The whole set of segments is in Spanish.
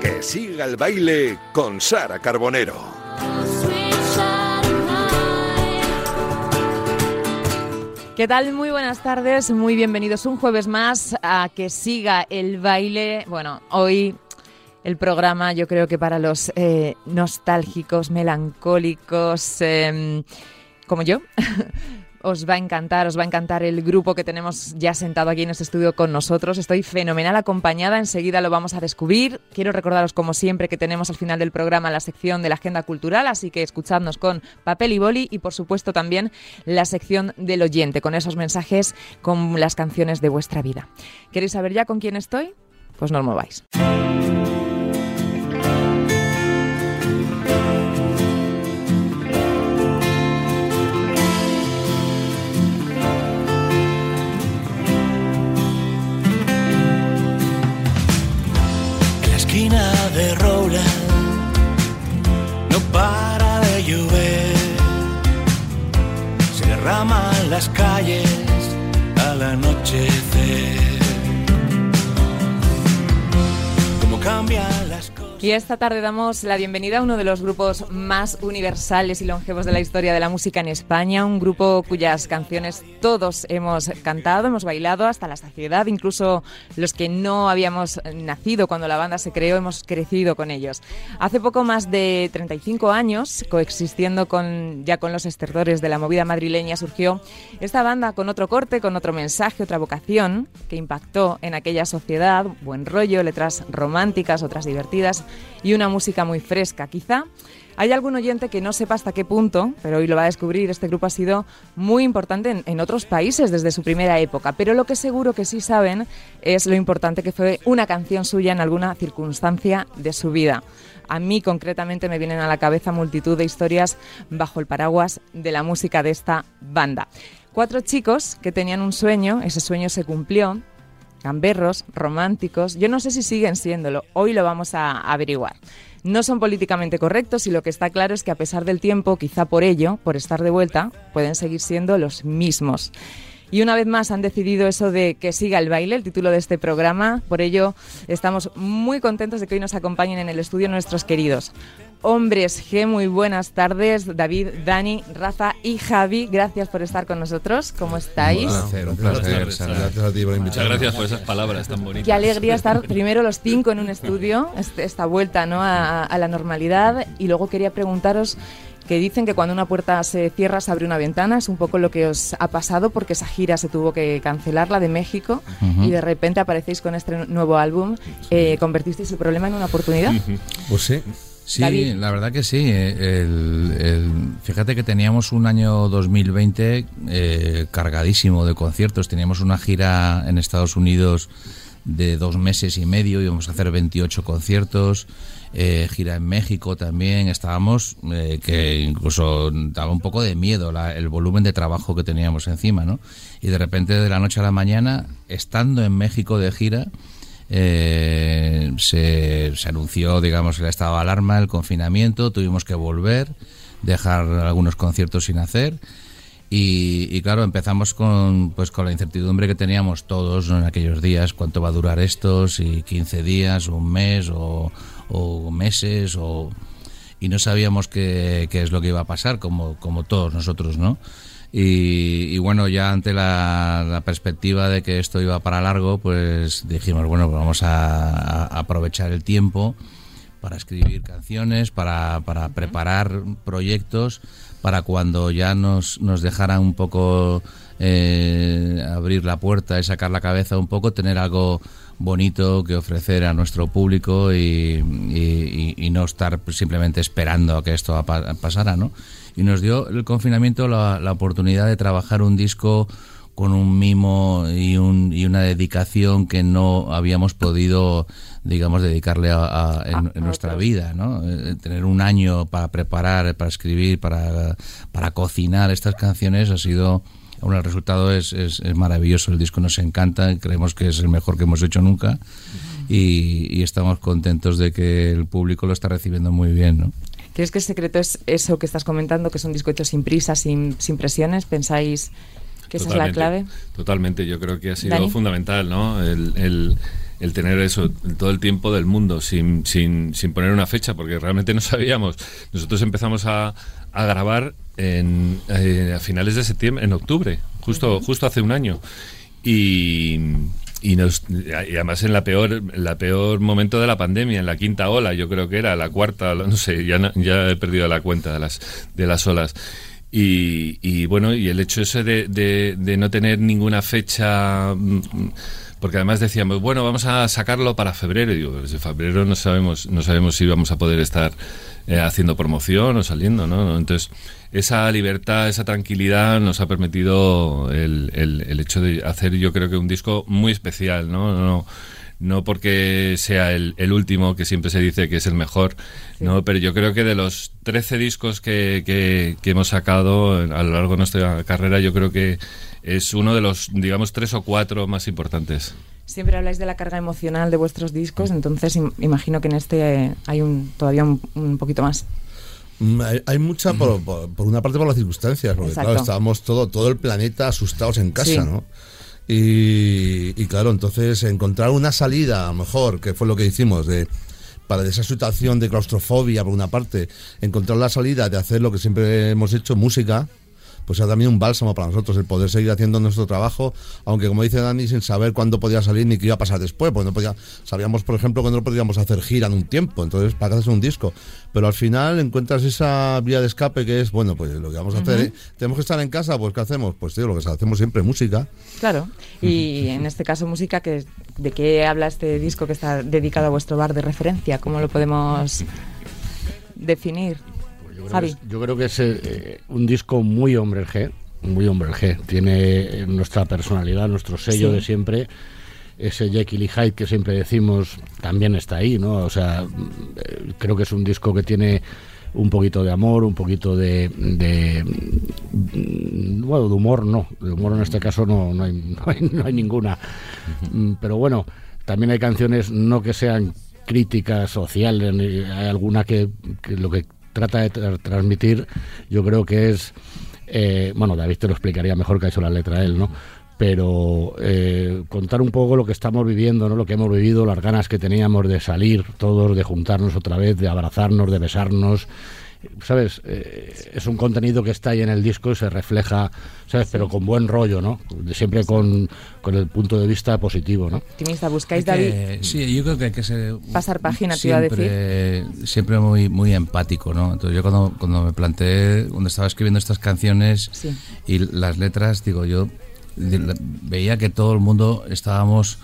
Que siga el baile con Sara Carbonero. ¿Qué tal? Muy buenas tardes, muy bienvenidos un jueves más a que siga el baile. Bueno, hoy el programa yo creo que para los eh, nostálgicos, melancólicos, eh, como yo, os va a encantar, os va a encantar el grupo que tenemos ya sentado aquí en este estudio con nosotros. Estoy fenomenal acompañada, enseguida lo vamos a descubrir. Quiero recordaros, como siempre, que tenemos al final del programa la sección de la agenda cultural, así que escuchadnos con papel y boli y, por supuesto, también la sección del oyente, con esos mensajes, con las canciones de vuestra vida. ¿Queréis saber ya con quién estoy? Pues no os mováis. Para de llover. Se derraman las calles Y esta tarde damos la bienvenida a uno de los grupos más universales y longevos de la historia de la música en España, un grupo cuyas canciones todos hemos cantado, hemos bailado hasta la saciedad, incluso los que no habíamos nacido cuando la banda se creó, hemos crecido con ellos. Hace poco más de 35 años, coexistiendo con, ya con los estertores de la movida madrileña, surgió esta banda con otro corte, con otro mensaje, otra vocación, que impactó en aquella sociedad, buen rollo, letras románticas, otras divertidas y una música muy fresca. Quizá hay algún oyente que no sepa hasta qué punto, pero hoy lo va a descubrir, este grupo ha sido muy importante en, otros países desde su primera época, pero lo que seguro que sí saben es lo importante que fue una canción suya en alguna circunstancia de su vida. A mí concretamente me vienen a la cabeza multitud de historias bajo el paraguas de la música de esta banda. Cuatro chicos que tenían un sueño, ese sueño se cumplió, gamberros, románticos, yo no sé si siguen siéndolo, hoy lo vamos a averiguar. No son políticamente correctos y lo que está claro es que a pesar del tiempo, quizá por ello, por estar de vuelta, pueden seguir siendo los mismos. Y una vez más han decidido eso de que siga el baile, el título de este programa. Por ello estamos muy contentos de que hoy nos acompañen en el estudio nuestros queridos hombres G. Muy buenas tardes, David, Dani, Rafa y Javi. Gracias por estar con nosotros. ¿Cómo estáis? Un placer, un placer. Gracias a ti por Muchas gracias por esas palabras tan bonitas. Qué alegría estar primero los cinco en un estudio, este- esta vuelta ¿no? a, a la normalidad. Y luego quería preguntaros que dicen que cuando una puerta se cierra se abre una ventana. Es un poco lo que os ha pasado porque esa gira se tuvo que cancelar, la de México, y de repente aparecéis con este nuevo álbum. Eh, ¿Convertisteis el problema en una oportunidad? Pues sí. Sí, David. la verdad que sí. eh, el- el- fíjate que teníamos un año 2020 eh, cargadísimo de conciertos. Teníamos una gira en Estados Unidos de dos meses y medio, íbamos a hacer 28 conciertos, eh, gira en México también. Estábamos, eh, que incluso daba un poco de miedo la- el volumen de trabajo que teníamos encima, ¿no? Y de repente, de la noche a la mañana, estando en México de gira, eh, se, se anunció, digamos, el estado de alarma, el confinamiento, tuvimos que volver, dejar algunos conciertos sin hacer. Y, claro, empezamos con, pues, con la incertidumbre que teníamos todos en aquellos días, cuánto va a durar esto, si 15 días, un mes o, o meses, o, y no sabíamos qué, qué es lo que iba a pasar, como, como todos nosotros, ¿no? Y, y bueno, ya ante la, la perspectiva de que esto iba para largo, pues dijimos, bueno, pues vamos a, a aprovechar el tiempo para escribir canciones, para, para preparar proyectos, para cuando ya nos, nos dejaran un poco eh, abrir la puerta y sacar la cabeza un poco, tener algo bonito que ofrecer a nuestro público y, y- y- y no estar simplemente esperando a que esto pa- pasara, ¿no? Y nos dio el confinamiento la, la oportunidad de trabajar un disco con un mimo y, un, y una dedicación que no habíamos podido, digamos, dedicarle a, a- en, en nuestra vida, ¿no? Eh, Tener un año para preparar, para escribir, para, para cocinar estas canciones ha sido... Bueno, el resultado es, es, es maravilloso, el disco nos encanta, creemos que es el mejor que hemos hecho nunca y, y estamos contentos de que el público lo está recibiendo muy bien, ¿no? ¿Crees que el secreto es eso que estás comentando, que es un disco hecho sin prisa, sin, sin presiones? ¿Pensáis que esa es la clave? Totalmente, yo creo que ha sido Dani. fundamental, ¿no? El, el- el tener eso todo el tiempo del mundo sin, sin, sin poner una fecha, porque realmente no sabíamos. Nosotros empezamos a, a grabar en, eh, a finales de septiembre, en octubre, justo, justo hace un año. Y, y, nos, y además en la peor, la peor momento de la pandemia, en la quinta ola, yo creo que era, la cuarta, no sé, ya, ya he perdido la cuenta de las, de las olas. Y, y bueno, y el hecho ese de, de- de no tener ninguna fecha, mm, porque además decíamos, bueno, vamos a sacarlo para febrero. Y digo, desde febrero no sabemos, no sabemos si vamos a poder estar eh, haciendo promoción o saliendo, ¿no? Entonces, esa libertad, esa tranquilidad nos ha permitido el, el- el hecho de hacer, yo creo que un disco muy especial, ¿no? no no porque sea el, el último, que siempre se dice que es el mejor, ¿no? pero yo creo que de los 13 discos que, que- que hemos sacado a lo largo de nuestra carrera, yo creo que es uno de los, digamos, tres o cuatro más importantes. Siempre habláis de la carga emocional de vuestros discos, entonces im- imagino que en este eh, hay un todavía un, un poquito más. Mm, Hay, hay mucha, por, por- por una parte, por las circunstancias, porque Exacto. claro, estábamos todo, todo el planeta asustados en casa, Sí. ¿no? Y, y claro, entonces encontrar una salida, a lo mejor, que fue lo que hicimos, de para de esa situación de claustrofobia, por una parte, encontrar la salida de hacer lo que siempre hemos hecho, música, pues era también un bálsamo para nosotros el poder seguir haciendo nuestro trabajo, aunque como dice Dani, sin saber cuándo podía salir ni qué iba a pasar después, porque no podía, sabíamos, por ejemplo, que no podíamos hacer gira en un tiempo, entonces, ¿para qué haces un disco? Pero al final encuentras esa vía de escape que es, bueno, pues lo que vamos a hacer, ¿eh? tenemos que estar en casa, pues ¿qué hacemos? Pues tío, lo que hacemos siempre, música. Claro. Y en este caso música, que ¿de qué habla este disco que está dedicado a vuestro bar de referencia? ¿Cómo lo podemos definir? Yo creo, Javi. que es, yo creo que es eh, un disco muy hombre G, muy hombre G. Tiene eh, nuestra personalidad, nuestro sello Sí. de siempre. Ese Jekyll y Hyde que siempre decimos también está ahí, ¿no? O sea, eh, creo que es un disco que tiene un poquito de amor, un poquito de, de mm, bueno, de humor no, de humor en este caso no, no, hay, no, hay, no hay ninguna. Mm, Pero bueno, también hay canciones no que sean críticas sociales, hay alguna que, que lo que trata de tra- transmitir, yo creo que es, eh, bueno, David te lo explicaría mejor que ha hecho la letra él, ¿no? Pero eh, contar un poco lo que estamos viviendo, ¿no? Lo que hemos vivido, las ganas que teníamos de salir todos, de juntarnos otra vez, de abrazarnos, de besarnos. ¿Sabes? Eh, es un contenido que está ahí en el disco y se refleja, ¿sabes? Pero con buen rollo, ¿no? Siempre con, con el punto de vista positivo, ¿no? Optimista, buscáis, David. sí, yo creo que hay que ser Pasar página, te iba a siempre, siempre muy muy empático, ¿no? Entonces yo cuando, cuando me planteé, cuando estaba escribiendo estas canciones Sí. y las letras, digo, yo veía que todo el mundo estábamos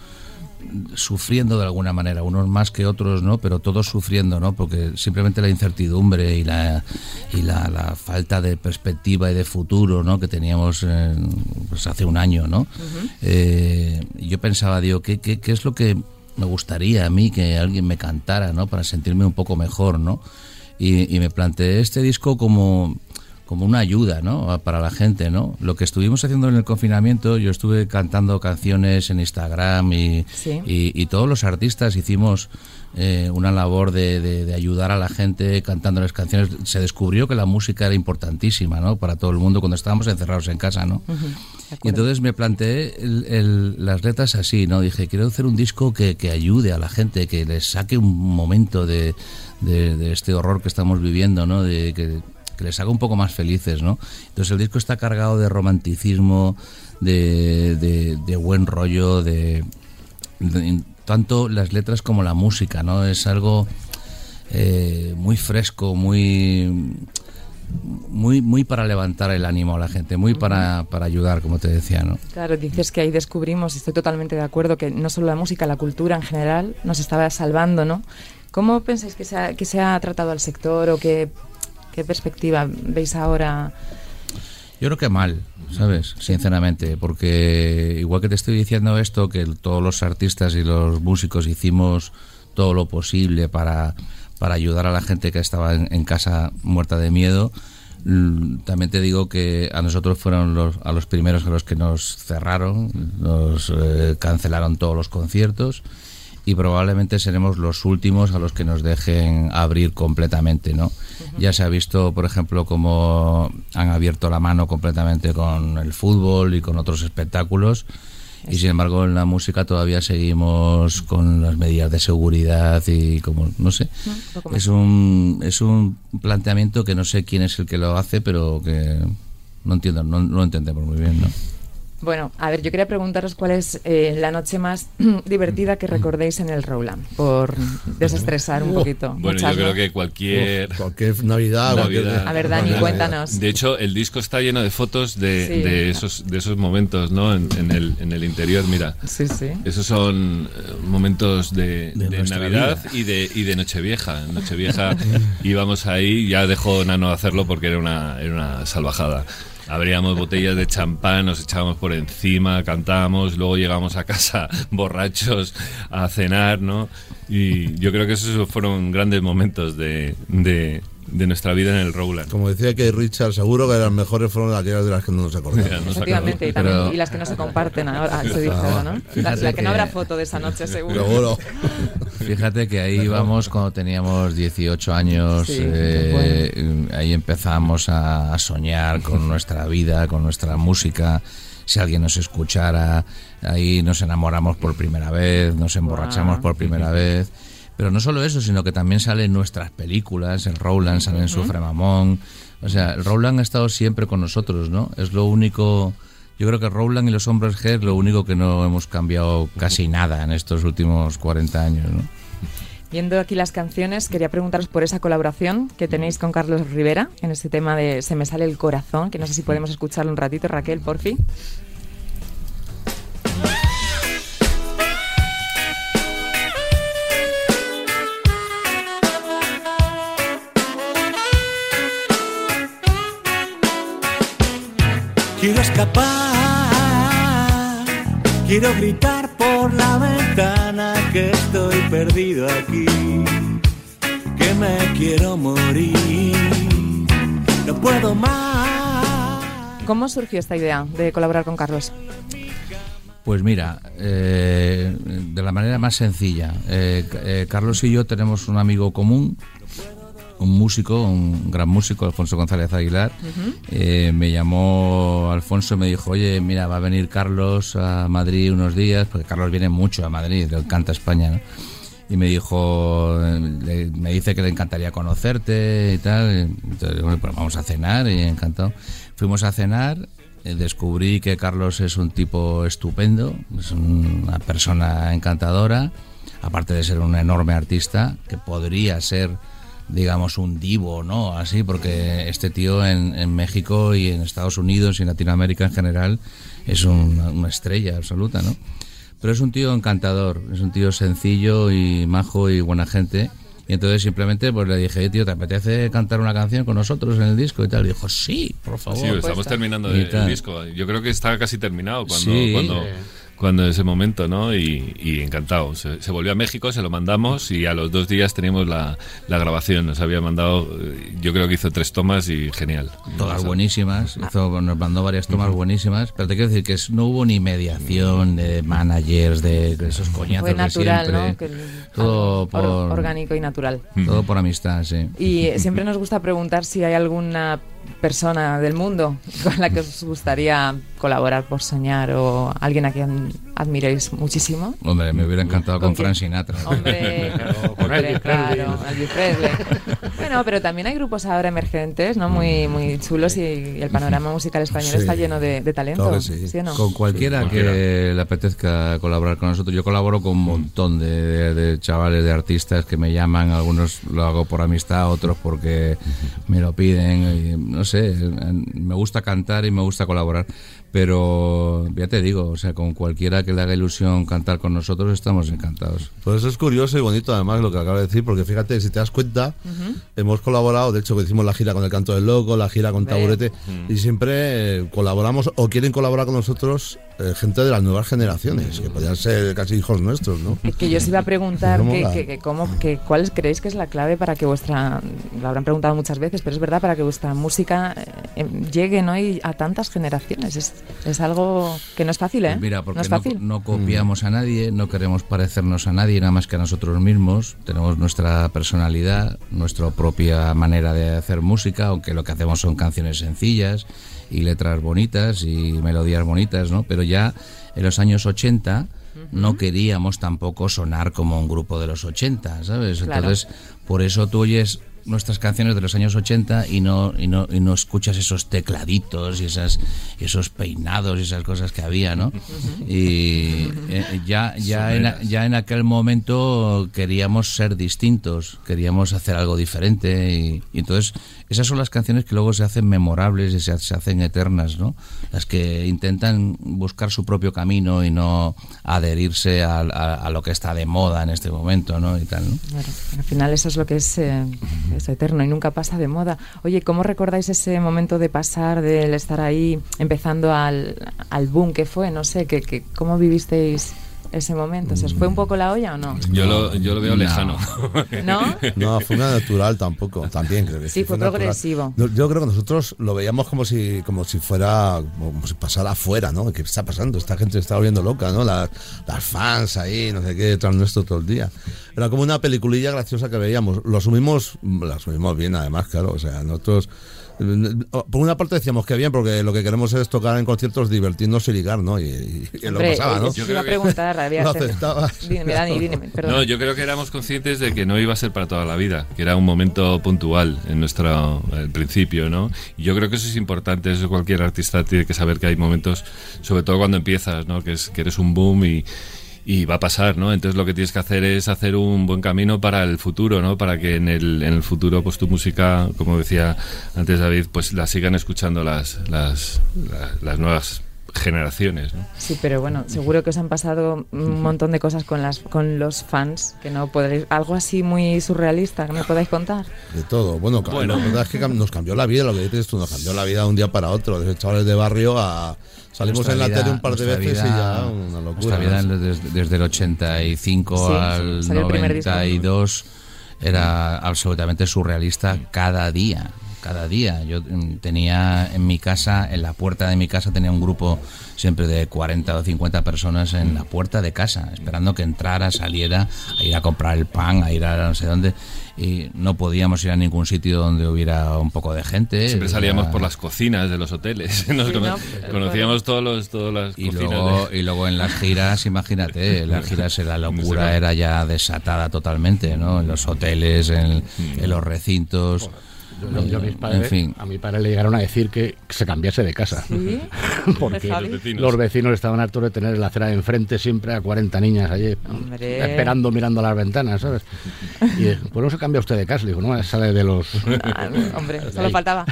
sufriendo de alguna manera, unos más que otros, ¿no? Pero todos sufriendo, ¿no? Porque simplemente la incertidumbre y la y la, la falta de perspectiva y de futuro, ¿no? Que teníamos eh, pues hace un año, ¿no? Eh, yo pensaba, digo, ¿qué, qué, qué es lo que me gustaría a mí que alguien me cantara, ¿no? Para sentirme un poco mejor, ¿no? Y, y me planteé este disco como como una ayuda, ¿no? Para la gente, ¿no? Lo que estuvimos haciendo en el confinamiento, yo estuve cantando canciones en Instagram y, Sí. y, y todos los artistas hicimos eh, una labor de, de- de ayudar a la gente cantando las canciones. Se descubrió que la música era importantísima, ¿no? Para todo el mundo cuando estábamos encerrados en casa, ¿no? Y entonces me planteé el- el- las letras así, ¿no? Dije, quiero hacer un disco que, que ayude a la gente, que les saque un momento de, de- de este horror que estamos viviendo, ¿no? De que, que les haga un poco más felices, ¿no? Entonces el disco está cargado de romanticismo, de, de- buen rollo, de, tanto las letras como la música, ¿no? Es algo eh, muy fresco, muy muy muy para levantar el ánimo a la gente, muy para, para ayudar, como te decía, ¿no? Claro, dices que ahí descubrimos, estoy totalmente de acuerdo, que no solo la música, la cultura en general nos estaba salvando, ¿no? ¿Cómo pensáis que se ha, que se ha tratado al sector o qué, qué perspectiva veis ahora? Yo creo que mal, ¿sabes? Sinceramente, porque igual que te estoy diciendo esto, que todos los artistas y los músicos hicimos todo lo posible para, para ayudar a la gente que estaba en, casa muerta de miedo, mm, también te digo que a nosotros fueron los, a los primeros a los que nos cerraron, nos eh, cancelaron todos los conciertos. Y probablemente seremos los últimos a los que nos dejen abrir completamente, ¿no? Ya se ha visto, por ejemplo, cómo han abierto la mano completamente con el fútbol y con otros espectáculos. Y sin embargo en la música todavía seguimos con las medidas de seguridad y como no sé es un es un planteamiento que no sé quién es el que lo hace pero que no entiendo no, no lo entendemos muy bien ¿no? Bueno, a ver, yo quería preguntaros cuál es eh, la noche más divertida que recordéis en el Rowland, por desestresar un poquito. Bueno, Muchas, yo creo ¿no? que cualquier... Cualquier Navidad, cualquier-. A ver, Dani, Navidad. cuéntanos. De hecho, el disco está lleno de fotos de, Sí. de esos, de esos momentos, ¿no? En, en el, en el interior, mira. Sí, sí. Esos son eh, momentos de, De de nuestra Navidad vida. y de, y de Nochevieja. En Nochevieja íbamos ahí, ya dejó Nano hacerlo porque era una, era una salvajada. Abríamos botellas de champán, nos echábamos por encima, cantábamos, luego llegamos a casa borrachos a cenar, ¿no? Y yo creo que esos fueron grandes momentos de, de, de nuestra vida en el Rowland. Como decía que Richard, seguro que las mejores fueron aquellas de las que no nos Ya, acordamos. nos Efectivamente, y, Pero- también, y las que no se comparten ahora, se dice, ahora, ¿no? La, la que no habrá foto de esa noche, seguro. Seguro. Fíjate que ahí íbamos cuando teníamos 18 años, Sí, eh, ahí empezamos a, a soñar con nuestra vida, con nuestra música. Si alguien nos escuchara, ahí nos enamoramos por primera vez, nos emborrachamos por primera vez. Pero no solo eso, sino que también salen nuestras películas, el Rowland, salen Sufre Mamón. O sea, el Rowland ha estado siempre con nosotros, ¿no? Es lo único... Yo creo que Rowland y los hombres G es lo único que no hemos cambiado casi nada en estos últimos 40 años, ¿no? Viendo aquí las canciones, quería preguntaros por esa colaboración que tenéis con Carlos Rivera en ese tema de Se me sale el corazón, que no sé si podemos escucharlo un ratito, Raquel, por fin. Quiero escapar, quiero gritar por la ventana que estoy perdido aquí, que me quiero morir, no puedo más. ¿Cómo surgió esta idea de colaborar con Carlos? Pues mira, eh, de la manera más sencilla. Eh, eh, Carlos y yo tenemos un amigo común, un músico, un gran músico, Alfonso González Aguilar. Eh, me llamó Alfonso y me dijo, oye, mira, va a venir Carlos a Madrid unos días, porque Carlos viene mucho a Madrid, le encanta España, ¿no? Y me dijo, le- me dice que le encantaría conocerte y tal. Entonces, bueno, pues vamos a cenar y encantado. Fuimos a cenar eh, descubrí que Carlos es un tipo estupendo, es una persona encantadora, aparte de ser un enorme artista, que podría ser, digamos, un divo, ¿no? Así, porque este tío en, en México y en Estados Unidos y en Latinoamérica en general es un- una estrella absoluta, ¿no? Pero es un tío encantador, es un tío sencillo y majo y buena gente. Y entonces simplemente pues le dije, "Oye, tío, ¿te apetece cantar una canción con nosotros en el disco? Y tal. Y dijo, sí, por favor. Sí, estamos terminando Y el, el disco. Yo creo que está casi terminado cuando, Sí. cuando, cuando ese momento, ¿no? Y, y encantado. Se, se volvió a México, se lo mandamos y a los dos días teníamos la, la grabación. Nos había mandado, eh, yo creo que hizo tres tomas y genial. Todas O sea, buenísimas, hizo- nos mandó varias tomas buenísimas, pero te quiero decir que es- no hubo ni mediación de managers, de, de esos coñazos Fue de natural, siempre. ¿no? Que todo por, or- orgánico y natural. todo por amistad, sí. Y siempre nos gusta preguntar si hay alguna persona del mundo con la que os gustaría colaborar por soñar o alguien a quien admiréis muchísimo. Hombre, me hubiera encantado con, ¿Con? Frank Sinatra. Hombre, Pero con hombre, claro. Bueno, pero también hay grupos ahora emergentes, ¿no? Muy, muy chulos y, y el panorama musical español Sí. está lleno de, de talento. Claro que sí. o no? Con cualquiera Sí, que cualquiera. le apetezca colaborar con nosotros. Yo colaboro con un montón de, de- de chavales, de artistas que me llaman. Algunos lo hago por amistad, otros porque me lo piden. y no sé, me gusta cantar y me gusta colaborar. Pero ya te digo, o sea, con cualquiera que le haga ilusión cantar con nosotros, estamos encantados. Pues eso es curioso y bonito además lo que acaba de decir, porque fíjate, si te das cuenta, hemos colaborado, de hecho que hicimos la gira con el Canto del Loco, la gira con. Taburete, y siempre eh, colaboramos o quieren colaborar con nosotros eh, gente de las nuevas generaciones, que podrían ser casi hijos nuestros, ¿no? Es que yo os iba a preguntar que, mola. que- que cómo, que, cuál creéis que es la clave para que vuestra, lo habrán preguntado muchas veces, pero es verdad, para que vuestra música eh, llegue ¿no? y a tantas generaciones. Es, es algo que no es fácil, ¿eh? Pues mira, porque no es no, fácil. no copiamos a nadie, no queremos parecernos a nadie, nada más que a nosotros mismos. Tenemos nuestra personalidad, nuestra propia manera de hacer música, aunque lo que hacemos son canciones sencillas y letras bonitas y melodías bonitas, ¿no? Pero ya en los años 80 no queríamos tampoco sonar como un grupo de los 80, ¿sabes? Claro. Entonces, por eso tú oyes nuestras canciones de los años 80 y no, y no, y no escuchas esos tecladitos y esas, esos peinados y esas cosas que había, ¿no? Y eh, ya, ya, en, ya en aquel momento queríamos ser distintos, queríamos hacer algo diferente y, y entonces esas son las canciones que luego se hacen memorables y se, se hacen eternas, ¿no? Las que intentan buscar su propio camino y no adherirse a, a- a lo que está de moda en este momento, ¿no? Y tal, ¿no? Claro, al final eso es lo que es, eh, es eterno y nunca pasa de moda. Oye, ¿cómo recordáis ese momento de pasar, del estar ahí, empezando al, al boom que fue? No sé, que, que- ¿cómo vivisteis ese momento? ¿Se os fue un poco la olla o no? Yo lo, yo lo veo No. lejano. ¿No? No, fue una natural tampoco, también creo que Sí, fue natural. progresivo. Yo creo que nosotros lo veíamos como si como si fuera, como si pasara afuera, ¿no? ¿Qué está pasando? Esta gente se está volviendo loca, ¿no? Las, las fans ahí, no sé qué, detrás nuestro todo el día. Era como una peliculilla graciosa que veíamos. Lo asumimos, lo asumimos bien además, claro. O sea, nosotros... eh, Por una parte decíamos que bien, porque lo que queremos es tocar en conciertos, divertirnos y ligar, ¿no? Y, y- y lo Hombre, pasaba, ¿no? eh, te iba a preguntar, había aceptabas. Dime, Dani, dime, perdón. No, yo creo que éramos conscientes de que no iba a ser para toda la vida, que era un momento puntual en nuestro el principio, ¿no? Y yo creo que eso es importante, eso cualquier artista tiene que saber que hay momentos, sobre todo cuando empiezas, ¿no? Que, es, que eres un boom y, y va a pasar, ¿no? Entonces lo que tienes que hacer es hacer un buen camino para el futuro, ¿no? Para que en el, en el futuro, pues tu música, como decía antes David, pues la sigan escuchando las, las, las, las nuevas generaciones, ¿no? Sí, pero bueno, seguro que os han pasado un montón de cosas con las con los fans que no podréis algo así muy surrealista que me podáis contar. De todo. Bueno, la verdad es que nos cambió la vida, lo que dices tú, nos cambió la vida de un día para otro. Desde chavales de barrio a. Salimos Nuestra en la vida- tele un par de veces y vida- ya una Nuestra locura. vida ¿no? desde, desde el 85 Sí, al salió el primer disco. 92 era absolutamente surrealista cada día. Cada día. Yo mm, tenía en mi casa, en la puerta de mi casa, tenía un grupo siempre de 40 o 50 personas en la puerta de casa, esperando que entrara, saliera, a ir a comprar el pan, a ir a no sé dónde. Y no podíamos ir a ningún sitio donde hubiera un poco de gente. Siempre Era- salíamos por las cocinas de los hoteles. Nos Sí, cono- ¿no? Conocíamos todos los, todas las Y cocinas. luego, de- y luego en las giras, imagínate, en las giras la locura era ya desatada totalmente, ¿no? En los hoteles, en, en los recintos. Yo- yo a, mis en padres- fin. a mi padre le llegaron a decir que se cambiase de casa. ¿Sí? Porque? Los vecinos. los vecinos estaban hartos de tener en la acera de enfrente siempre a 40 niñas allí, Hombre. esperando mirando las ventanas, ¿sabes? Y pues no se cambia usted de casa, le digo, no, sale de los... Ah, hombre, solo faltaba.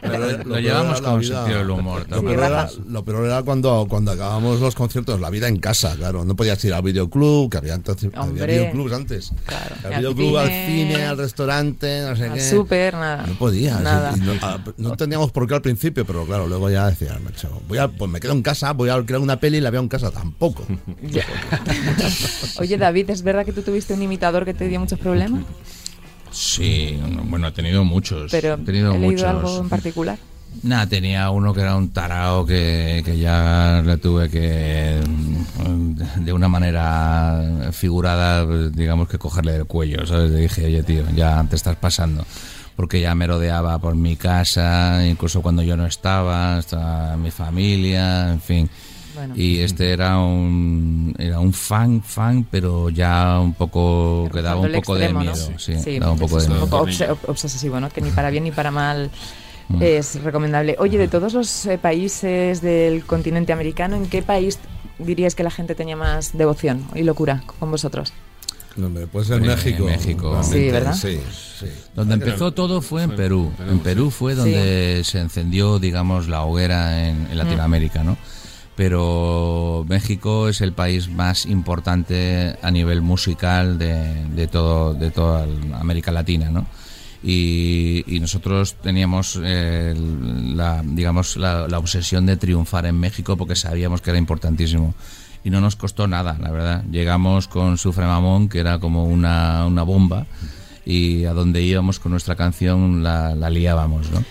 Pero Lo, llevamos con vida- sentido del humor. Lo peor, era, Rafa. lo peor era cuando, cuando acabábamos los conciertos, la vida en casa, claro. No podías ir al videoclub, que había, entonces, había videoclubs antes. Claro. Al Al videoclub, al cine, al restaurante, no sé al qué. Nada. No podías. Nada. No, ah, no entendíamos por qué al principio, pero claro, luego ya decía, macho, voy a, pues me quedo en casa, voy a crear una peli y la veo en casa. Tampoco. Oye, David, ¿es verdad que tú tuviste un imitador que te dio muchos problemas? Sí, bueno, he tenido muchos. Pero he tenido he leído muchos. algo en particular. Nada, tenía uno que era un tarao que, que ya le tuve que, mm, de una manera figurada, digamos que cogerle del cuello, ¿sabes? Le dije, oye, tío, ya te estás pasando. Porque ya me rodeaba por mi casa, incluso cuando yo no estaba, estaba mi familia, en fin. Bueno. Y este era un, era un fan, fan, pero ya un poco, que daba un poco de miedo. Sí, daba un poco de miedo. un poco obsesivo, ¿no? Que ni para bien ni para mal Mm. es recomendable. Oye, de todos los eh, países del continente americano, ¿en qué país dirías que la gente tenía más devoción y locura con vosotros? Hombre, Puede ser En México. México. Sí, ¿verdad? Sí, sí. Donde empezó todo fue en Perú. En Perú fue donde se encendió, digamos, la hoguera en, en Latinoamérica, ¿no? Pero México es el país más importante a nivel musical de, de todo de toda América Latina, ¿no? Y, y nosotros teníamos eh, la, digamos, la, la obsesión de triunfar en México porque sabíamos que era importantísimo y no nos costó nada, la verdad. Llegamos con Sufre Mamón, que era como una, una bomba, y a donde íbamos con nuestra canción la, la liábamos, ¿no?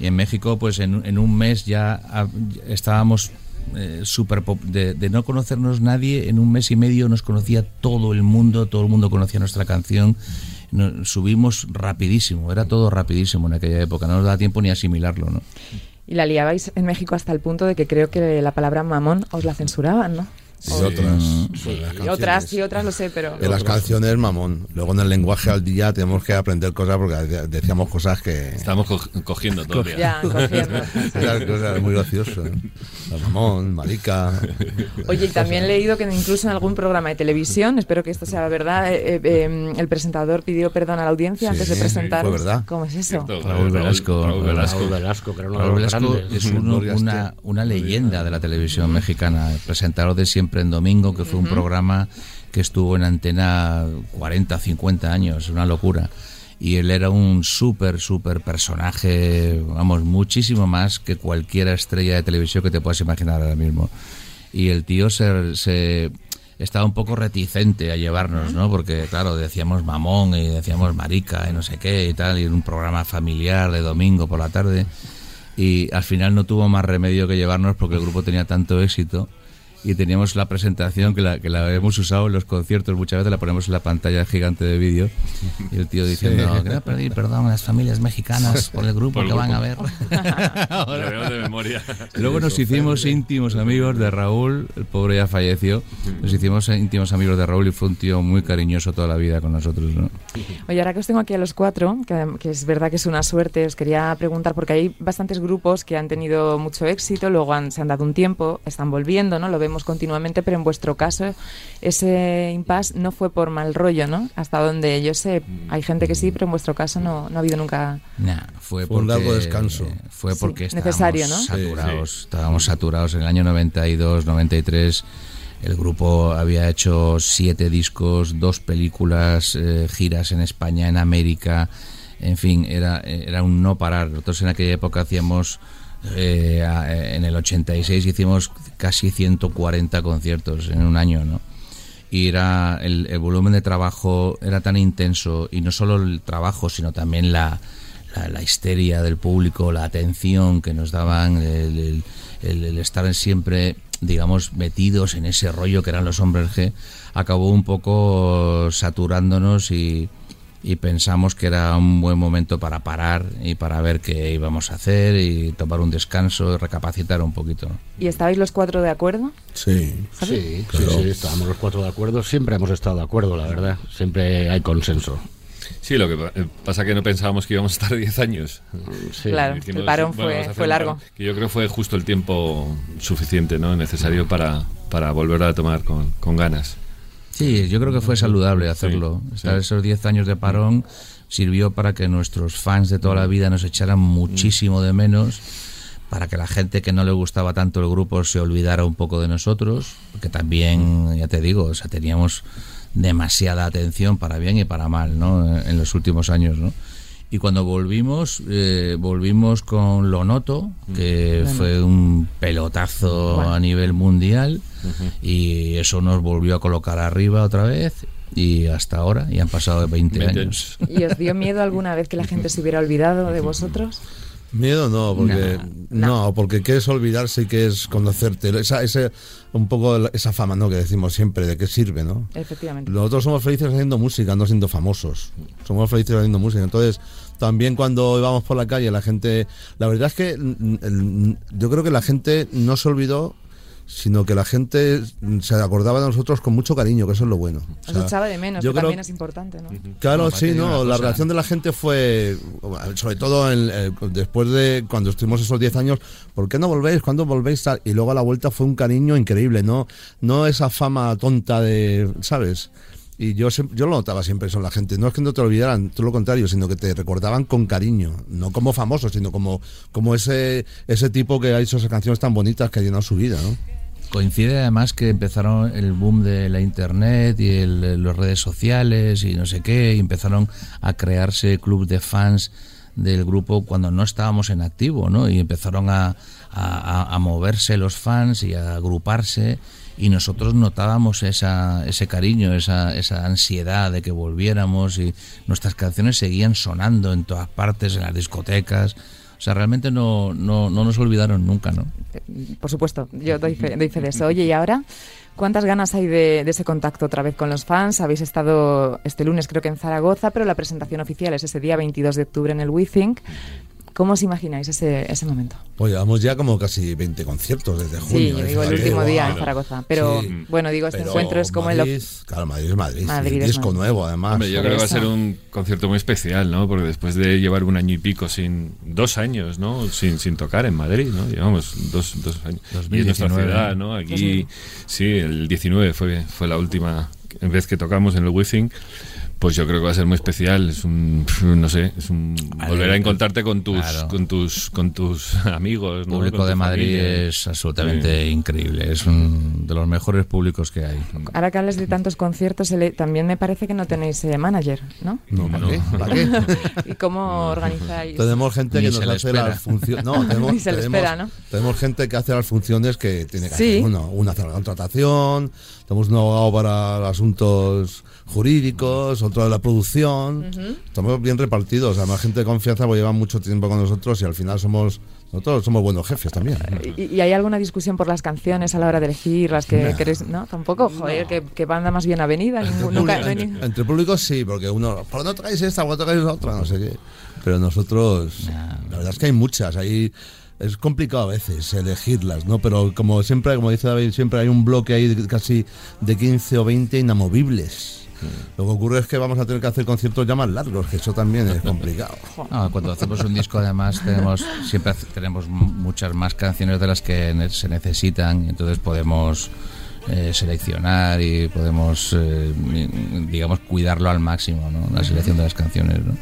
Y en México, pues en, en un mes ya ah, estábamos eh, súper pop- de, de no conocernos nadie, en un mes y medio nos conocía todo el mundo, todo el mundo conocía nuestra canción. No- subimos rapidísimo, era todo rapidísimo en aquella época, no nos da tiempo ni asimilarlo, ¿no? Y la liabais en México hasta el punto de que creo que la palabra mamón os la censuraban, ¿no? Y otras. Las y canciones. otras, y otras lo sé, pero... En las canciones, mamón. Luego en el lenguaje al día tenemos que aprender cosas porque de- decíamos cosas que... Estamos co- cogiendo todo el día. Ya, cogiendo. Esas cosas muy graciosas. ¿eh? Mamón, marica. Oye, y también he leído que incluso en algún programa de televisión, espero que esto sea verdad, eh, eh, eh, el presentador pidió perdón a la audiencia Sí, antes de presentar. verdad. ¿Cómo es eso? Raúl Velasco. Raúl Velasco. Raúl Velasco, Raúl Velasco es uno- una, una leyenda de la televisión mexicana, presentador de Siempre en Domingo, que fue un programa que estuvo en antena 40, 50 años, una locura. Y él era un súper, súper personaje, vamos, muchísimo más que cualquier estrella de televisión que te puedas imaginar ahora mismo. Y el tío se, se- estaba un poco reticente a llevarnos, ¿no? Porque, claro, decíamos mamón y decíamos marica y no sé qué y tal, y en un programa familiar de domingo por la tarde. Y al final no tuvo más remedio que llevarnos porque el grupo tenía tanto éxito y teníamos la presentación que la, que la hemos usado en los conciertos, muchas veces la ponemos en la pantalla gigante de vídeo y el tío diciendo, quiero pedir perdón a las familias mexicanas por el grupo Por el que van a grupo. ver. Lo veo de memoria. Luego nos hicimos íntimos amigos de Raúl, el pobre ya falleció, nos hicimos íntimos amigos de Raúl y fue un tío muy cariñoso toda la vida con nosotros, ¿no? Oye, ahora que os tengo aquí a los cuatro, que, que es verdad que es una suerte, os quería preguntar, porque hay bastantes grupos que han tenido mucho éxito, luego han- se han dado un tiempo, están volviendo, ¿no? Lo vemos continuamente, pero en vuestro caso ese impasse no fue por mal rollo, ¿no? Hasta donde yo sé, hay gente que sí, pero en vuestro caso no, no ha habido nunca... Nah, fue, un porque, largo descanso. Fue Sí, porque estábamos necesario, ¿no? saturados. Sí, sí. Estábamos saturados en el año 92, 93. El grupo había hecho siete discos, dos películas, eh, giras en España, en América. En fin, era, era un no parar. Nosotros en aquella época hacíamos, eh, en el 86 hicimos casi 140 conciertos en un año, ¿no? y era el, el volumen de trabajo era tan intenso y no solo el trabajo sino también la, la, la histeria del público la atención que nos daban el- el- el estar siempre digamos metidos en ese rollo que eran los hombres G acabó un poco saturándonos y, y pensamos que era un buen momento para parar y para ver qué íbamos a hacer y tomar un descanso y recapacitar un poquito. ¿Y estabais los cuatro de acuerdo? Sí. Sí, sí, sí, estábamos los cuatro de acuerdo. Siempre hemos estado de acuerdo, la verdad. Siempre hay consenso. Sí, lo que eh, pasa que no pensábamos que íbamos a estar 10 años. Sí. Claro. Dijimos, el parón bueno, fue- largo. parón, Que yo creo fue justo el tiempo suficiente, ¿no? Necesario para, para volver a tomar con, con ganas. Sí, yo creo que fue saludable hacerlo. Sí, esos 10 años de parón sirvió para que nuestros fans de toda la vida nos echaran muchísimo de menos, para que la gente que no le gustaba tanto el grupo se olvidara un poco de nosotros, porque también, ya te digo, o sea, teníamos demasiada atención para bien y para mal, ¿no? En los últimos años, ¿no? Y cuando volvimos, eh, volvimos con Lo Noto, que fue un pelotazo Bueno. a nivel mundial, y eso nos volvió a colocar arriba otra vez, y hasta ahora, y han pasado 20, 20 años. ¿Y os dio miedo alguna vez que la gente se hubiera olvidado de vosotros? Miedo no, porque no, porque qué es olvidarse y qué es conocerte. Esa, ese, un poco esa fama, ¿no? Que decimos siempre, de qué sirve, ¿no? Efectivamente. Nosotros somos felices haciendo música, no siendo famosos. Somos felices haciendo música. Entonces, también cuando íbamos por la calle, la gente. La verdad es que mm, yo creo que la gente no se olvidó, sino que la gente se acordaba de nosotros con mucho cariño, que eso es lo bueno. O Os sea, echaba de menos, yo que creo- también es importante, ¿no? Claro, sí, no. La reacción de la gente fue, sobre todo en, eh, después de cuando estuvimos esos 10 años, ¿por qué no volvéis? ¿Cuándo volvéis? Y luego a la vuelta fue un cariño increíble, ¿no? No esa fama tonta de, ¿sabes? Y yo, yo lo notaba siempre eso en la gente. No es que no te olvidaran, todo lo contrario, sino que te recordaban con cariño. No como famoso, sino como, como ese, ese tipo que ha hecho esas canciones tan bonitas que ha llenado su vida, ¿no? Coincide además que empezaron el boom de la internet y el, las redes sociales y no sé qué, y empezaron a crearse clubes de fans del grupo cuando no estábamos en activo, ¿no? Y empezaron a- a- a moverse los fans y a agruparse y nosotros notábamos esa, ese cariño, esa, esa ansiedad de que volviéramos y nuestras canciones seguían sonando en todas partes, en las discotecas. O sea, realmente no, no, no nos olvidaron nunca, ¿no? Por supuesto, yo doy fe, doy fe de eso. Oye, y ahora, ¿cuántas ganas hay de, de ese contacto otra vez con los fans? Habéis estado este lunes, creo que en Zaragoza, pero la presentación oficial es ese día 22 de octubre en el WeThink. ¿Cómo os imagináis ese, ese momento? Pues llevamos ya como casi 20 conciertos desde junio. Sí, yo ¿eh? digo el Fíjate, último día en. Zaragoza. Pero Sí. bueno, digo, este Pero encuentro es como el... Madrid, Claro, Madrid es Madrid. Madrid sí, es disco Madrid. nuevo, además. Hombre, yo creo que va a ser un concierto muy especial, ¿no? Porque después de llevar un año y pico sin dos años, ¿no? Sin, sin tocar en Madrid, ¿no? Llevamos dos, dos años. Y en nuestra 2019, ciudad, ¿no? Aquí, sí, el 19 fue, fue la última vez que tocamos en el Withing. Pues yo creo que va a ser muy especial. Es un, no sé, es un Vale, volver a encontrarte con tus, claro. con tus, con tus amigos, El ¿no? público tu de Madrid familia. es absolutamente increíble. Es un de los mejores públicos que hay. Ahora que hablas de tantos conciertos, también me parece que no tenéis eh, manager, ¿no? No, ¿para qué? ¿Para qué? ¿Y cómo organizáis? Tenemos gente Ni que nos hace las funciones. No, tenemos, Ni se le tenemos- espera, ¿no? tenemos gente que hace las funciones que tiene que Sí. hacer. Uno, una hace la contratación, tenemos un abogado para asuntos jurídicos, otro de la producción. Estamos bien repartidos. Además, gente de confianza pues lleva mucho tiempo con nosotros y al final somos nosotros somos buenos jefes también. ¿Y, y hay alguna discusión por las canciones a la hora de elegir las que No. No, tampoco. Joder, que, que banda más bien avenida. ningún- nunca, no hay ni- entre, entre públicos sí, porque uno, ¿por qué no traéis esta? ¿Por qué no traéis otra? No sé qué. Pero nosotros, la verdad es que hay muchas. Hay, es complicado a veces elegirlas, ¿no? Pero como siempre, como dice David, siempre hay un bloque ahí de casi de 15 o 20 inamovibles. Lo que ocurre es que vamos a tener que hacer conciertos ya más largos, que eso también es complicado. Ah, cuando hacemos un disco además tenemos siempre tenemos muchas más canciones de las que se necesitan y entonces podemos eh, seleccionar y podemos eh, digamos cuidarlo al máximo ¿no? la selección de las canciones ¿no?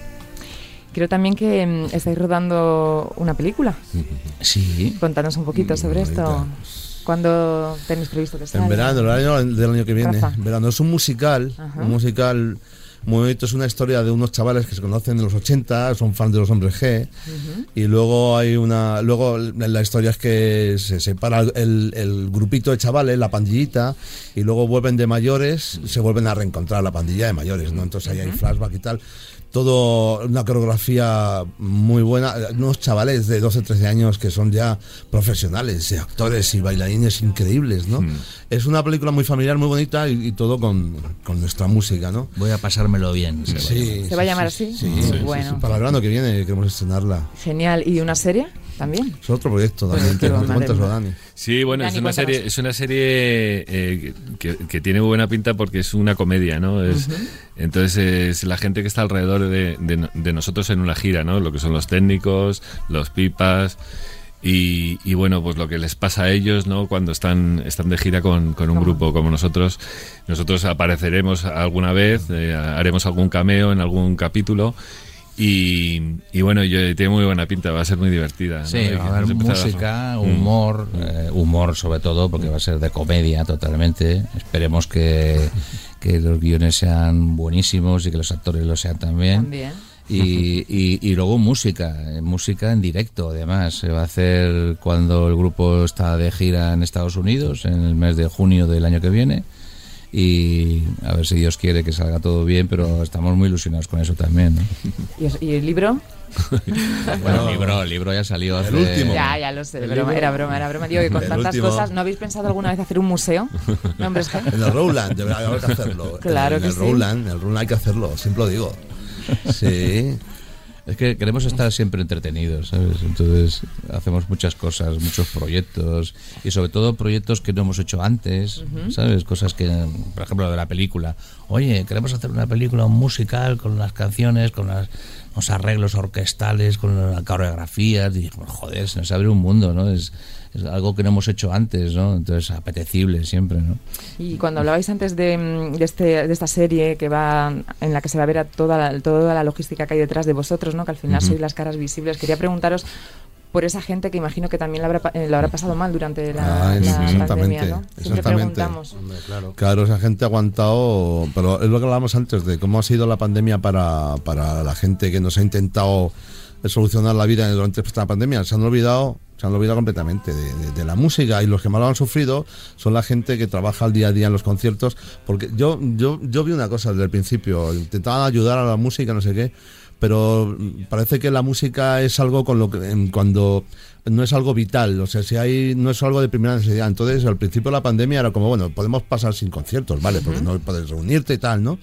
Creo también que mm, estáis rodando una película. sí Contadnos un poquito sobre esto. Ahorita. ¿Cuándo tenéis previsto que salga? En verano, el año del año que viene. Rafa. En verano es un musical, Ajá. un musical muy bonito, es una historia de unos chavales que se conocen en los 80, son fans de los hombres G, y luego hay una, luego la historia es que se separa el, el grupito de chavales, la pandillita, y luego vuelven de mayores, se vuelven a reencontrar la pandilla de mayores, ¿no? Entonces ahí hay flashback y tal. Todo una coreografía muy buena, unos chavales de 12, 13 años que son ya profesionales, actores y bailarines increíbles, ¿no? Es una película muy familiar, muy bonita y, y todo con, con nuestra música, ¿no? voy a pasármelo bien se va a Sí, ¿Se va a llamar sí, así? Sí, Sí, sí, sí, bueno. sí. Para el verano que viene queremos estrenarla. Genial. ¿Y una serie también? Es otro proyecto, Dani. Pues. Dani. Sí, bueno, Dani, es una serie, es una serie eh, que, que tiene buena pinta porque es una comedia, ¿no? Es, Entonces es la gente que está alrededor de, de- de nosotros en una gira, ¿no? Lo que son los técnicos, los pipas y, y, bueno, pues lo que les pasa a ellos, ¿no? Cuando están, están de gira con, con un grupo como nosotros. Nosotros apareceremos alguna vez, eh, haremos algún cameo en algún capítulo. Y, y bueno, yo, tiene muy buena pinta, va a ser muy divertida. Sí, Y va a haber música, Mm. humor, eh, humor sobre todo, porque va a ser de comedia totalmente. Esperemos que, que los guiones sean buenísimos y que los actores lo sean también. También. Y, y, y luego música, eh, música en directo además. Se va a hacer cuando el grupo está de gira en Estados Unidos, en el mes de junio del año que viene. Y a ver si Dios quiere que salga todo bien, pero estamos muy ilusionados con eso también. ¿no? ¿Y, el libro? Bueno, el libro, el libro ya salió hace... El último. Ya, ya lo sé. El broma, libro- era broma, era broma. Digo que con El tantas último. cosas, ¿no habéis pensado alguna vez hacer un museo? de hombres G? En el Rowland, debería haber que hacerlo. Claro en que el sí. Rowland, en el Rowland hay que hacerlo, siempre lo digo. Sí. Es que queremos estar siempre entretenidos, ¿sabes? Entonces hacemos muchas cosas, muchos proyectos y sobre todo proyectos que no hemos hecho antes, ¿sabes? Cosas que, por ejemplo, de la película. Oye, queremos hacer una película musical con las canciones, con las- los arreglos orquestales, con la coreografía. Y joder, se nos abre un mundo, ¿no? Es, es algo que no hemos hecho antes, ¿no? Entonces apetecible siempre, ¿no? Y cuando hablabais antes de, de, este, de esta serie que va en la que se va a ver a toda la, toda la logística que hay detrás de vosotros, ¿no? que al final sois las caras visibles, quería preguntaros por esa gente que imagino que también lo habrá, pa- eh, lo habrá pasado mal durante la, Ah, la exactamente, pandemia. ¿no? Siempre exactamente. preguntamos. Claro, esa gente ha aguantado, pero es lo que hablábamos antes de cómo ha sido la pandemia para, para la gente que nos ha intentado solucionar la vida durante esta pandemia. Se han olvidado, se han olvidado completamente de, de- de la música y los que más lo han sufrido son la gente que trabaja al día a día en los conciertos. Porque yo, yo, yo vi una cosa desde el principio, intentaban ayudar a la música, no sé qué. pero parece que la música es algo con lo que cuando no es algo vital, o sea, si hay no es algo de primera necesidad. Entonces, al principio de la pandemia era como, bueno, podemos pasar sin conciertos, ¿vale? Porque no puedes reunirte y tal, ¿no?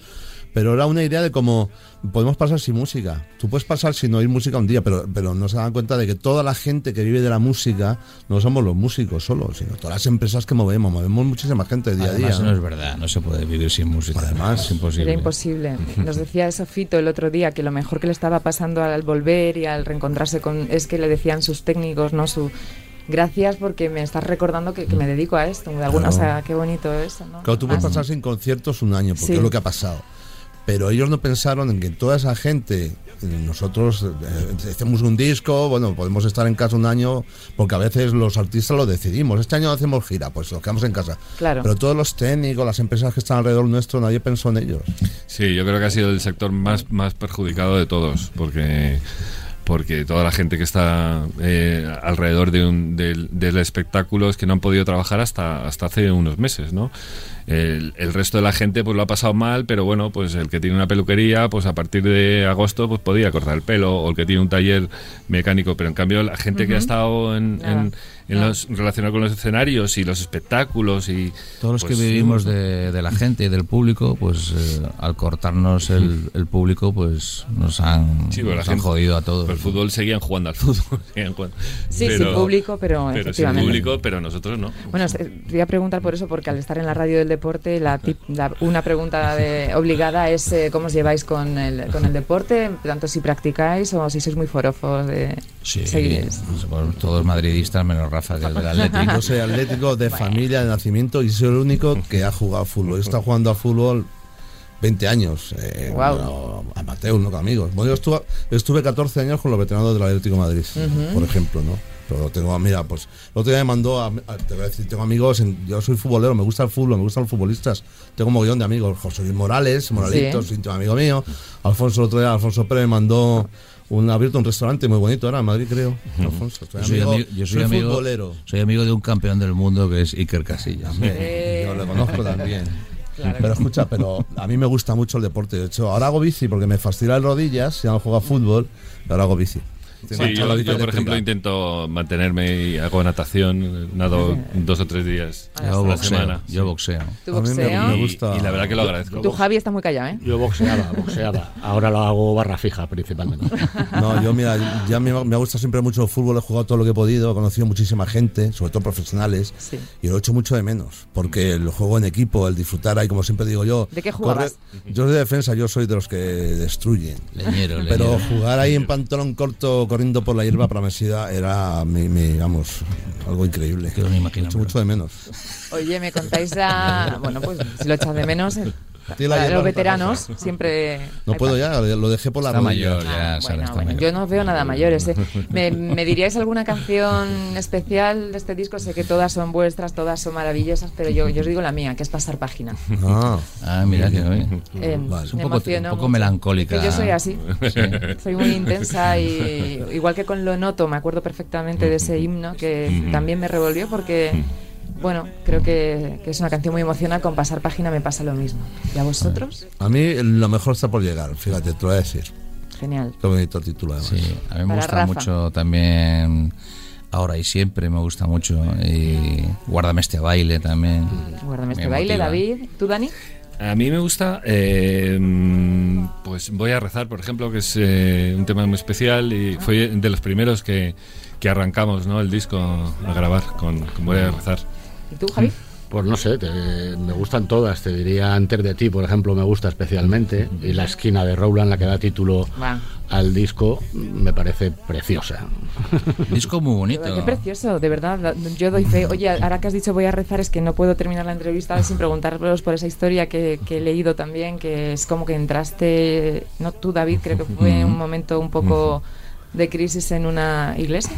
Pero era una idea de cómo podemos pasar sin música. Tú puedes pasar sin oír música un día, pero, pero no se dan cuenta de que toda la gente que vive de la música no somos los músicos solo, sino todas las empresas que movemos. Movemos muchísima gente día a día. No ¿no? es verdad, no se puede vivir sin música. Además, es imposible. Era imposible. Nos decía eso Fito el otro día, que lo mejor que le estaba pasando al volver y al reencontrarse con... Es que le decían sus técnicos, ¿no? Su... Gracias porque me estás recordando que, que me dedico a esto. De alguna, Claro. o sea, qué bonito eso, ¿no? Claro, tú puedes Ah, pasar sin conciertos un año, porque Sí. es lo que ha pasado. Pero ellos no pensaron en que toda esa gente, nosotros eh, hacemos un disco, bueno, podemos estar en casa un año, porque a veces los artistas lo decidimos. Este año no hacemos gira, pues nos quedamos en casa. Claro. Pero todos los técnicos, las empresas que están alrededor nuestro, nadie pensó en ellos. Sí, yo creo que ha sido el sector más, más perjudicado de todos, porque porque toda la gente que está eh, alrededor de un, del, del espectáculo es que no han podido trabajar hasta, hasta hace unos meses, ¿no? El, el resto de la gente pues lo ha pasado mal, pero bueno, pues el que tiene una peluquería, pues a partir de agosto pues podía cortar el pelo, o el que tiene un taller mecánico, pero en cambio la gente que ha estado en, Nada. en, en los, relacionado con los escenarios y los espectáculos y Todos los pues, que vivimos de, de la gente y del público, pues eh, al cortarnos el, el público, pues nos han, Sí, pero la nos han gente- jodido a todos. Pues el fútbol seguían jugando al fútbol. seguían jugando. Sí, sin público, pero sin efectivamente. público, pero nosotros no. Bueno, te te voy a preguntar por eso, porque al estar en la radio del deporte, la, tip- la- una pregunta de- obligada es eh, cómo os lleváis con el, con el deporte, tanto si practicáis o si sois muy forofos de Sí, seguir. somos todos madridistas menos Rafa, que es del Atlético. Yo soy atlético de familia, de nacimiento, y soy el único que ha jugado fútbol. He estado jugando a fútbol 20 años. Eh, Guau. bueno, amateur, no con amigos. Bueno, yo estuve, estuve 14 años con los veteranos del Atlético de Madrid, por ejemplo, ¿no? Pero tengo, mira, pues el otro día me mandó, a, a- te voy a decir, tengo amigos, en- yo soy futbolero, me gusta el fútbol, me gustan los futbolistas. Tengo un mogollón de amigos, José Luis Morales, Moralitos, Sí. íntimo amigo mío. Alfonso, el otro día, Alfonso Pérez me mandó un, abierto un restaurante muy bonito ahora en Madrid, creo. Alfonso, Yo soy, amigo- ami- yo soy amigo, futbolero. soy amigo de un campeón del mundo que es Iker Casillas. Eh, Yo lo conozco también. Claro pero sí. escucha, pero a mí me gusta mucho el deporte. De hecho, ahora hago bici porque me fascina las rodillas, ya no juego a fútbol, pero ahora hago bici. Sí, yo, por ejemplo, intento mantenerme y hago natación, nado dos o tres días a Yo la boxeo, semana. yo boxeo. ¿Tu A mí me- boxeo? me Y, gusta- y la verdad que lo agradezco. Tu Javi está muy callado, ¿eh? Yo boxeaba, boxeaba. Ahora lo hago barra fija principalmente. No, yo mira, ya me, me gusta siempre mucho el fútbol, he jugado todo lo que he podido, he conocido muchísima gente, sobre todo profesionales, Sí. y lo he hecho mucho de menos, porque el juego en equipo, el disfrutar ahí, como siempre digo yo. ¿De qué jugabas? yo soy de defensa, yo soy de los que destruyen. Leñero, Pero leñero. jugar ahí en pantalón corto, corriendo por la hierba para Mesida, era, mi, mi, vamos, algo increíble. Que no me imagino, mucho de menos. Oye, me contáis la... Bueno, pues si lo echas de menos... Sí, la para llevo los veteranos siempre... No puedo ya, lo dejé por la Está mayor, ya, Ah, Sara, bueno, está bueno, mayor. yo no veo nada mayores. ¿eh? ¿Me, me diríais alguna canción especial de este disco? Sé que todas son vuestras, todas son maravillosas, pero yo, yo os digo la mía, que es pasar página. Ah, Ah, mira que bien. Eh, Vale. Es un poco- un melancólica. Que yo soy así. Sí. Soy muy intensa y igual que con Lo Noto, me acuerdo perfectamente de ese himno que también me revolvió porque, bueno, creo que, que es una canción muy emocional. Con pasar página me pasa lo mismo. ¿Y a vosotros? a mí lo mejor está por llegar, fíjate, te lo voy a decir. Genial. Qué bonito título además. Sí, a mí me Para gusta Rafa. mucho también Ahora y siempre, me gusta mucho. Y Guárdame este baile también. Guárdame Me este baile. David. ¿Tú, Dani? A mí me gusta, eh, pues voy a rezar, por ejemplo, que es eh, un tema muy especial y fue de los primeros que, que arrancamos ¿no? el disco a grabar con, con Voy a rezar. ¿Y tú, Javi? Pues no sé, te- me gustan todas. Te diría Antes de ti, por ejemplo, me gusta especialmente. Y la esquina de Rowland, la que da título al disco, me parece preciosa. Disco muy bonito. Qué precioso, de verdad. Yo doy fe. Oye, ahora que has dicho voy a rezar, es que no puedo terminar la entrevista sin preguntaros por esa historia que, que he leído también, que es como que entraste, no tú, David, creo que fue un momento un poco de crisis en una iglesia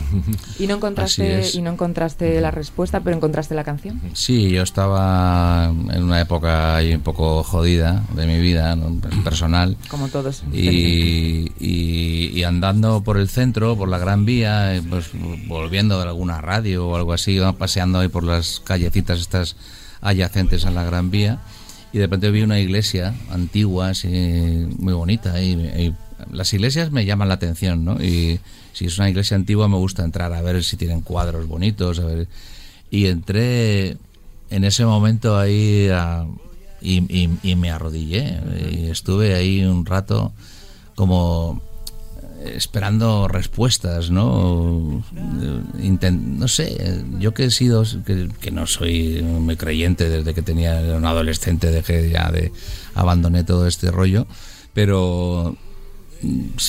y no encontraste y no encontraste la respuesta, pero encontraste la canción. Sí, yo estaba en una época un poco jodida de mi vida ¿no? personal. Como todos. Y, y- y andando por el centro, por la Gran Vía, eh, pues volviendo de alguna radio o algo así, paseando ahí por las callecitas estas adyacentes a la Gran Vía y de repente vi una iglesia antigua, así, muy bonita, y, y las iglesias me llaman la atención, ¿no? Y si es una iglesia antigua me gusta entrar a ver si tienen cuadros bonitos, a ver. Y entré en ese momento ahí a- y, y- y me arrodillé y estuve ahí un rato como esperando respuestas, ¿no? Eh, inten- no sé, yo que he sido, que, que no soy muy creyente desde que tenía un adolescente, dejé ya de, abandoné todo este rollo, pero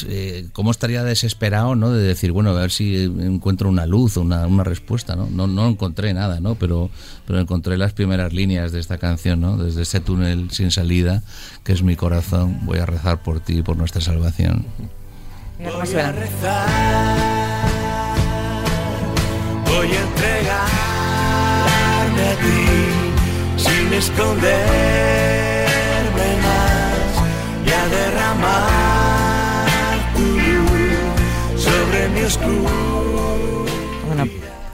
eh, cómo estaría desesperado, ¿no? De decir, bueno, a ver si encuentro una luz, una, una respuesta, ¿no? ¿no? No encontré nada, ¿no? Pero, pero encontré las primeras líneas de esta canción, ¿no? Desde ese túnel sin salida, que es mi corazón, voy a rezar por ti y por nuestra salvación. Mira cómo suena. Voy a entregarme a ti sin esconderme más y a derramar Bueno,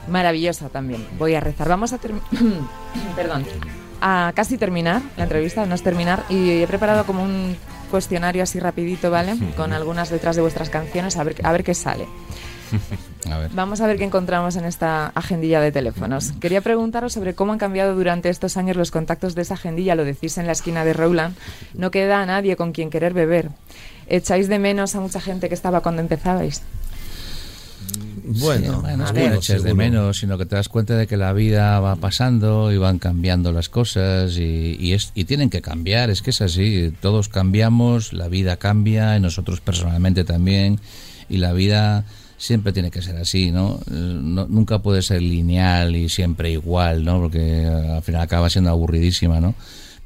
maravillosa también. Voy a rezar. Vamos a terminar. Perdón. A casi terminar la entrevista, no es terminar, y he preparado como un cuestionario así rapidito, ¿vale? Con algunas letras de vuestras canciones, a ver, a ver qué sale. A ver. Vamos a ver qué encontramos en esta agendilla de teléfonos. Quería preguntaros sobre cómo han cambiado durante estos años los contactos de esa agendilla. Lo decís en la esquina de Rowland. No queda a nadie con quien querer beber. ¿Echáis de menos a mucha gente que estaba cuando empezabais? Bueno, Sí, bueno, es que no eches de seguro. menos, sino que te das cuenta de que la vida va pasando y van cambiando las cosas y, y es, y tienen que cambiar, es que es así, todos cambiamos, la vida cambia y nosotros personalmente también y la vida siempre tiene que ser así, ¿no? Eh, no- nunca puede ser lineal y siempre igual, ¿no? Porque eh, al final acaba siendo aburridísima, ¿no?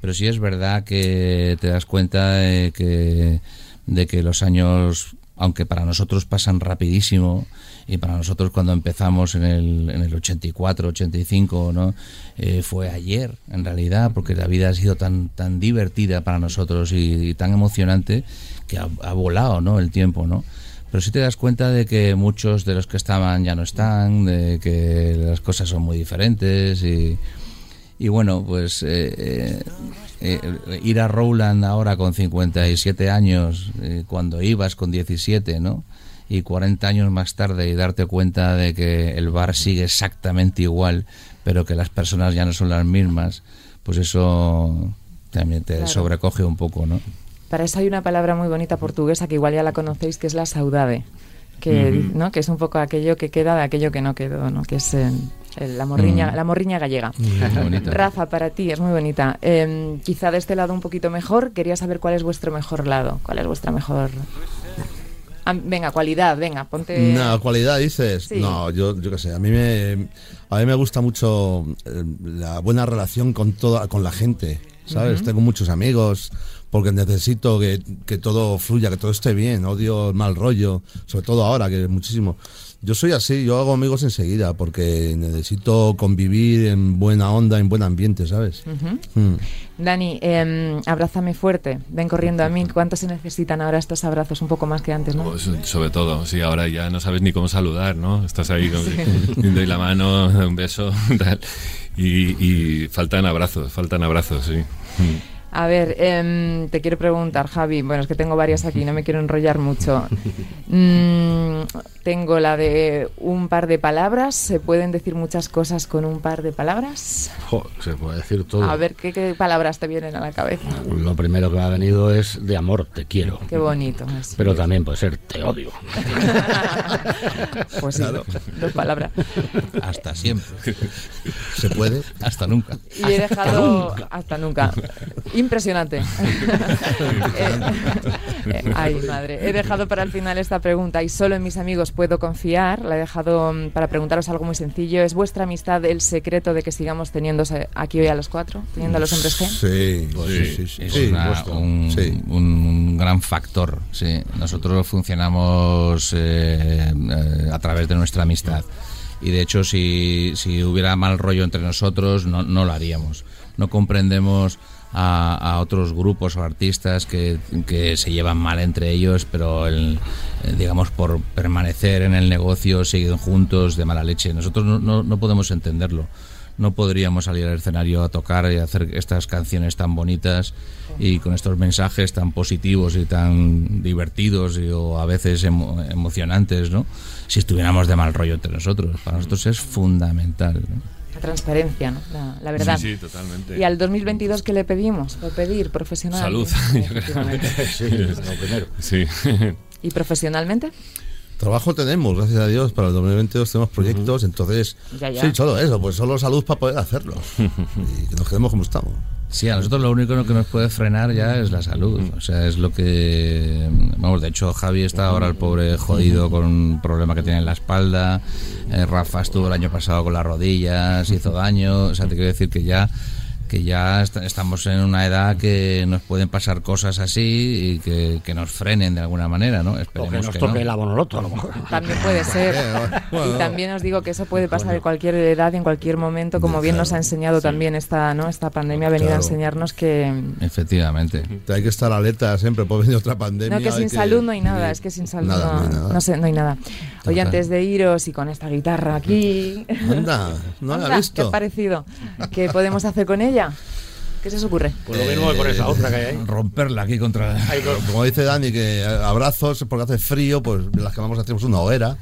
Pero sí es verdad que te das cuenta de que, de que los años, aunque para nosotros pasan rapidísimo, y para nosotros cuando empezamos en el, en el 84, 85, ¿no? Eh, fue ayer, en realidad, porque la vida ha sido tan, tan divertida para nosotros y, tan emocionante que ha, volado, ¿no? El tiempo, ¿no? Pero sí te das cuenta de que muchos de los que estaban ya no están, de que las cosas son muy diferentes y, y bueno, pues eh, eh, eh, ir a Rowland ahora con 57 años, cuando ibas con 17, ¿no? Y 40 años más tarde y darte cuenta de que el bar sigue exactamente igual, pero que las personas ya no son las mismas, pues eso también te Claro. sobrecoge un poco, ¿no? Para eso hay una palabra muy bonita portuguesa que igual ya la conocéis, que es la saudade, que, Ujú. ¿no? que es un poco aquello que queda de aquello que no quedó, ¿no? que es eh, la, morriña, Mm. la morriña gallega. Rafa, para ti es muy bonita. Eh, quizá de este lado un poquito mejor, quería saber cuál es vuestro mejor lado, cuál es vuestra mejor... Ah, venga, cualidad, venga, ponte... No, cualidad dices. Sí. No, yo, yo qué sé. A mí me, a mí me gusta mucho eh, la buena relación con toda, con la gente. ¿Sabes? Tengo muchos amigos porque necesito que, que todo fluya, que todo esté bien. Odio el mal rollo, sobre todo ahora que muchísimo. Yo soy así, yo hago amigos enseguida porque necesito convivir en buena onda, en buen ambiente, ¿sabes? Mm. Dani, eh, abrázame fuerte, ven corriendo a mí. ¿Cuánto se necesitan ahora estos abrazos? Un poco más que antes, ¿no? Pues, sobre todo, sí, ahora ya no sabes ni cómo saludar, ¿no? Estás ahí con doy la mano, un beso, tal. Y, y faltan abrazos, faltan abrazos, sí. A ver, em, te quiero preguntar, Javi. Bueno, es que tengo varias aquí, no me quiero enrollar mucho. Mm, tengo la de un par de palabras. ¿Se pueden decir muchas cosas con un par de palabras? Jo, se puede decir todo. A ver, ¿qué, qué palabras te vienen a la cabeza? Lo primero que me ha venido es de amor, te quiero. Qué bonito. es. Pero también puede ser te odio. Pues sí, dos palabras. Hasta siempre. ¿Se puede? Hasta nunca. Y he dejado hasta nunca. Impresionante. Eh, eh, ay, madre. He dejado para el final esta pregunta y solo en mis amigos puedo confiar. La he dejado mm, para preguntaros algo muy sencillo. ¿Es vuestra amistad el secreto de que sigamos teniéndose aquí hoy a los cuatro, teniendo a los hombres G? Sí, sí, sí. sí, Es sí, una- vuestro. un, Sí. un gran factor. Sí. Nosotros funcionamos eh, a través de nuestra amistad. Y de hecho, si, si hubiera mal rollo entre nosotros, no, no lo haríamos. No comprendemos a, a otros grupos o artistas que, que se llevan mal entre ellos, pero el- eh, digamos por permanecer en el negocio siguen juntos de mala leche. Nosotros no, no- no podemos entenderlo. no podríamos salir al escenario a tocar y hacer estas canciones tan bonitas y con estos mensajes tan positivos y tan divertidos y, o a veces emo- emocionantes, ¿no? Si estuviéramos de mal rollo entre nosotros. Para nosotros es fundamental. La transparencia, ¿no? la, la verdad. Sí, sí, totalmente. ¿Y al 2022 qué le pedimos? Por pedir profesional. Salud. Sí, lo primero. Sí. ¿Y profesionalmente? Trabajo tenemos, gracias a Dios, para el 2022 tenemos proyectos, entonces... Ya, ya. Sí, solo eso, pues solo salud para poder hacerlos. y que nos quedemos como estamos. Sí, a nosotros lo único que nos puede frenar ya es la salud. O sea, es lo que. Vamos, de hecho, Javi está ahora el pobre jodido con un problema que tiene en la espalda. Eh, Rafa estuvo el año pasado con las rodillas, hizo daño. O sea, te quiero decir que ya que ya est- estamos en una edad que nos pueden pasar cosas así y que, que nos frenen de alguna manera, ¿no? O que Esperemos nos que toque no. el abonoloto, a lo mejor. También puede ser. bueno. Y también os digo que eso puede pasar en cualquier edad y en cualquier momento, como bien nos ha enseñado también esta, ¿no? esta pandemia, ha venido a enseñarnos que, Efectivamente. Hay que estar alerta siempre, puede venir otra pandemia. no, que sin salud no hay nada, es que sin salud Nada, no, no hay nada. no sé, no hay nada. Oye, antes de iros y con esta guitarra aquí, Anda, no la he ¿qué visto. ha parecido? ¿Qué podemos hacer con ella? ¿Qué se os ocurre? Pues lo mismo que con esa otra que hay ahí. Romperla aquí contra. Como dice Dani, que abrazos porque hace frío, pues las que vamos a hacer una hoguera.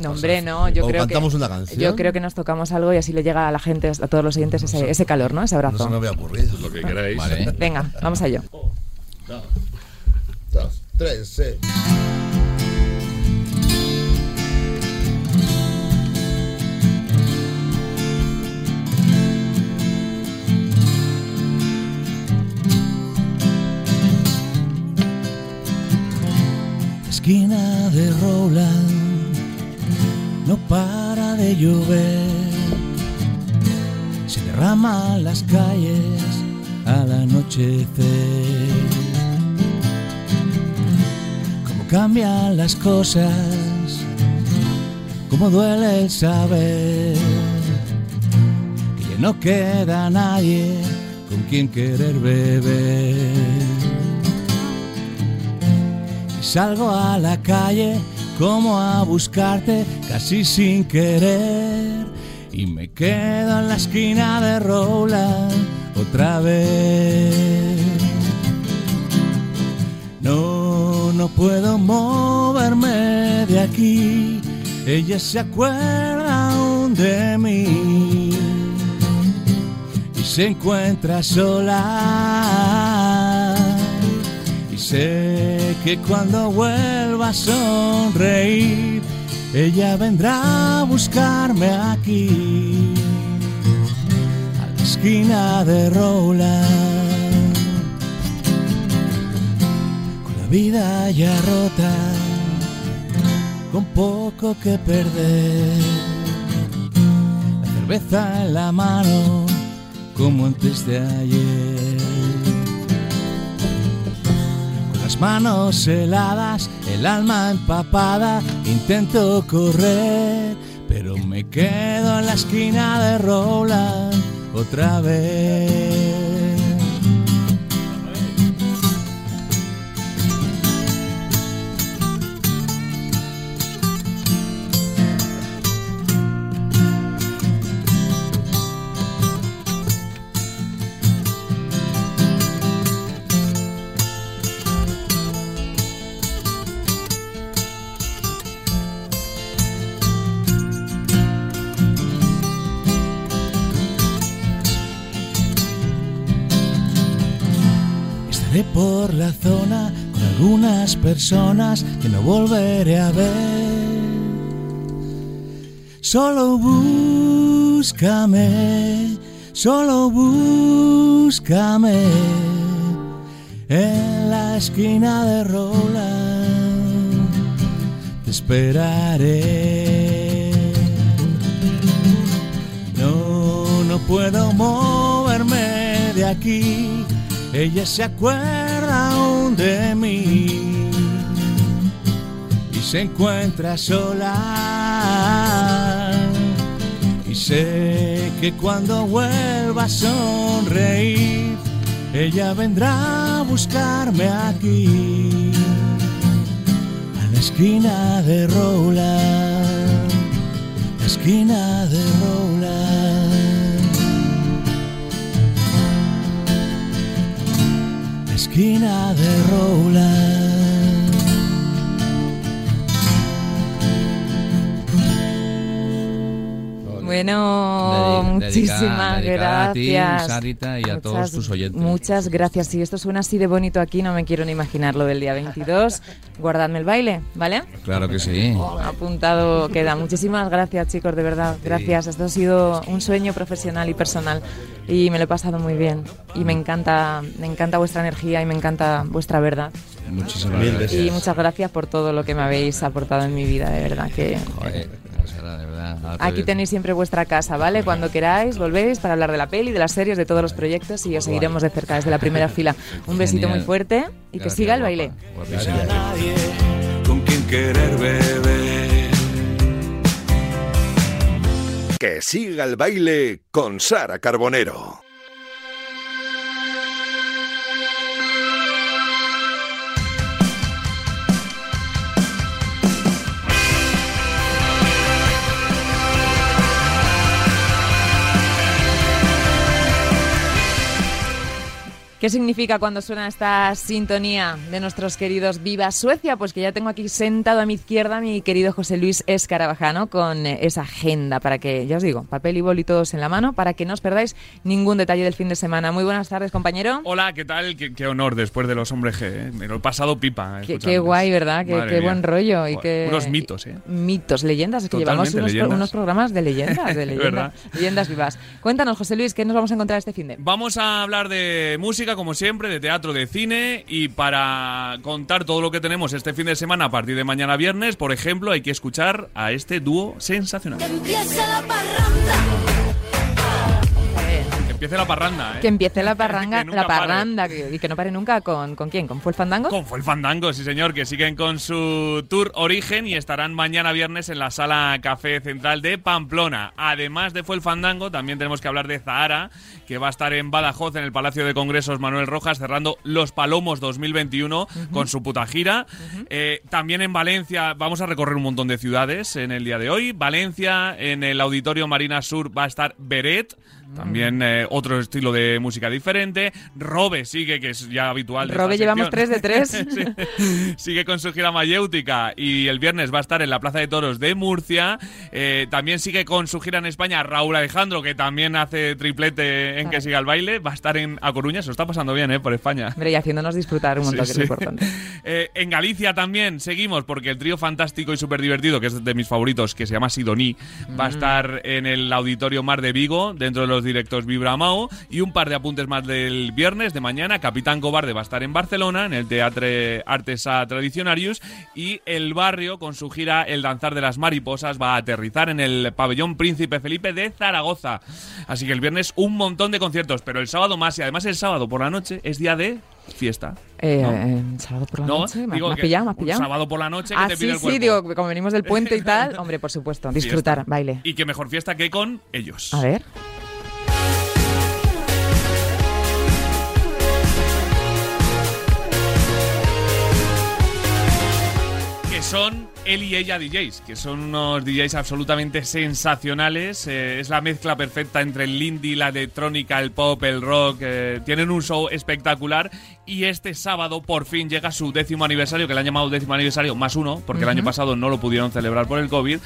No, hombre, no, yo O creo cantamos que una canción. yo creo que nos tocamos algo y así le llega a la gente, a todos los oyentes ese, ese calor, ¿no? Ese No se abrazo. me había ocurrido. Lo que queráis. Vale. Venga, vamos a ello. Dos, tres, sí. Esquina de Roland no para de llover. Se derraman las calles al anochecer. Cómo cambian las cosas, cómo duele el saber que ya no queda nadie con quien querer beber salgo a la calle como a buscarte casi sin querer y me quedo en la esquina de Roland otra vez. No, no puedo moverme de aquí, ella se acuerda aún de mí y se encuentra sola. Sé que cuando vuelva a sonreír, ella vendrá a buscarme aquí, a la esquina de Roland, con la vida ya rota, con poco que perder, la cerveza en la mano, como antes de ayer las manos heladas, el alma empapada, intento correr, pero me quedo en la esquina de Roland otra vez. La zona con algunas personas que no volveré a ver. Solo búscame, solo búscame en la esquina de Roland. Te esperaré. No, no puedo moverme de aquí. Ella se acuerda de mí y se encuentra sola. Y sé que cuando vuelva a sonreír, ella vendrá a buscarme aquí, a la esquina de Roland, la esquina de Roland. Bailarina de Roland. Bueno, muchísimas dedicada- dedicada a ti, gracias. Sarita, y a todos tus oyentes. Muchas gracias. Si esto suena así de bonito aquí, no me quiero ni imaginar lo del día 22. Guardadme el baile, ¿vale? Claro que sí. Apuntado queda. Muchísimas gracias, chicos, de verdad. Gracias. Esto ha sido un sueño profesional y personal y me lo he pasado muy bien. Y me encanta, me encanta vuestra energía y me encanta vuestra verdad. Muchísimas gracias. Y muchas gracias por todo lo que me habéis aportado en mi vida, de verdad que Joder, Sara, de verdad. ahora te Aquí tenéis siempre vuestra casa, ¿vale? Cuando queráis, volvéis para hablar de la peli, de las series, de todos los proyectos y os seguiremos de cerca desde la primera fila. Un besito Genial. muy fuerte y que siga el baile. Nadie con quien querer beber. Que siga el baile con Sara Carbonero. ¿Qué significa cuando suena esta sintonía de nuestros queridos Viva Suecia? Pues que ya tengo aquí sentado a mi izquierda mi querido José Luis Escarabajano con eh, esa agenda para que, ya os digo, papel y boli todos en la mano para que no os perdáis ningún detalle del fin de semana. Muy buenas tardes, compañero. Hola, ¿qué tal? Qué, qué honor después de los hombres G. ¿eh? Me lo he pasado pipa. Qué, escuchándoles. qué guay, ¿verdad? Qué, buen rollo. Y qué, Unos mitos, ¿eh? Mitos, leyendas. Es que llevamos unos, pro- unos programas de leyendas, de leyendas, leyendas vivas. Cuéntanos, José Luis, ¿qué nos vamos a encontrar este fin de? Vamos a hablar de música, como siempre, de teatro, de cine. Y para contar todo lo que tenemos este fin de semana a partir de mañana viernes, por ejemplo, hay que escuchar a este dúo sensacional. La parranda. Empiece la parranda, ¿eh? Que empiece la nunca la parranda que- y que no pare nunca con, con quién, con Fue el Fandango. Con Fue el Fandango, sí señor, que siguen con su tour Origen y estarán mañana viernes en la sala Café Central de Pamplona. Además de Fue el Fandango, también tenemos que hablar de Zahara, que va a estar en Badajoz, en el Palacio de Congresos Manuel Rojas, cerrando Los Palomos 2021 con su puta gira. Eh, también en Valencia vamos a recorrer un montón de ciudades en el día de hoy. Valencia, en el Auditorio Marina Sur va a estar Beret. También eh, otro estilo de música diferente. Robe sigue, que es ya habitual. de Robe, llevamos tres de tres. Sí. Sigue con su gira mayéutica y el viernes va a estar en la Plaza de Toros de Murcia. Eh, también sigue con su gira en España Raúl Alejandro, que también hace triplete en que siga el baile. Va a estar en A Coruña, se lo está pasando bien, ¿eh? Por España. Hombre, y haciéndonos disfrutar un montón, Sí, que es sí. importante. Eh, en Galicia también seguimos porque el trío fantástico y súper divertido, que es de mis favoritos, que se llama Sidoní, va a Mm. estar en el Auditorio Mar de Vigo, dentro de los directos Vibramao. Y un par de apuntes más del viernes, de mañana. Capitán Cobarde va a estar en Barcelona, en el Teatro Artesa Tradicionarius. Y El Barrio, con su gira El Danzar de las Mariposas, va a aterrizar en el Pabellón Príncipe Felipe de Zaragoza. Así que el viernes un montón de conciertos, pero el sábado más. Y además el sábado por la noche es día de fiesta. Eh, ¿no? eh, sábado por la No, noche, ¿me, has pillado? ¿Me has pillado? sábado por la noche que ah, te sí, pide el sí, cuerpo. digo, como venimos del puente y tal, hombre, por supuesto, disfrutar, Fiesta. baile. Y qué mejor fiesta que con ellos. A ver. Son él y ella DJs, que son unos DJs absolutamente sensacionales. eh, es la mezcla perfecta entre el indie, la electrónica, el pop, el rock. eh, tienen un show espectacular. Y este sábado por fin llega su décimo aniversario, que le han llamado décimo aniversario más uno, porque el año pasado no lo pudieron celebrar por el COVID.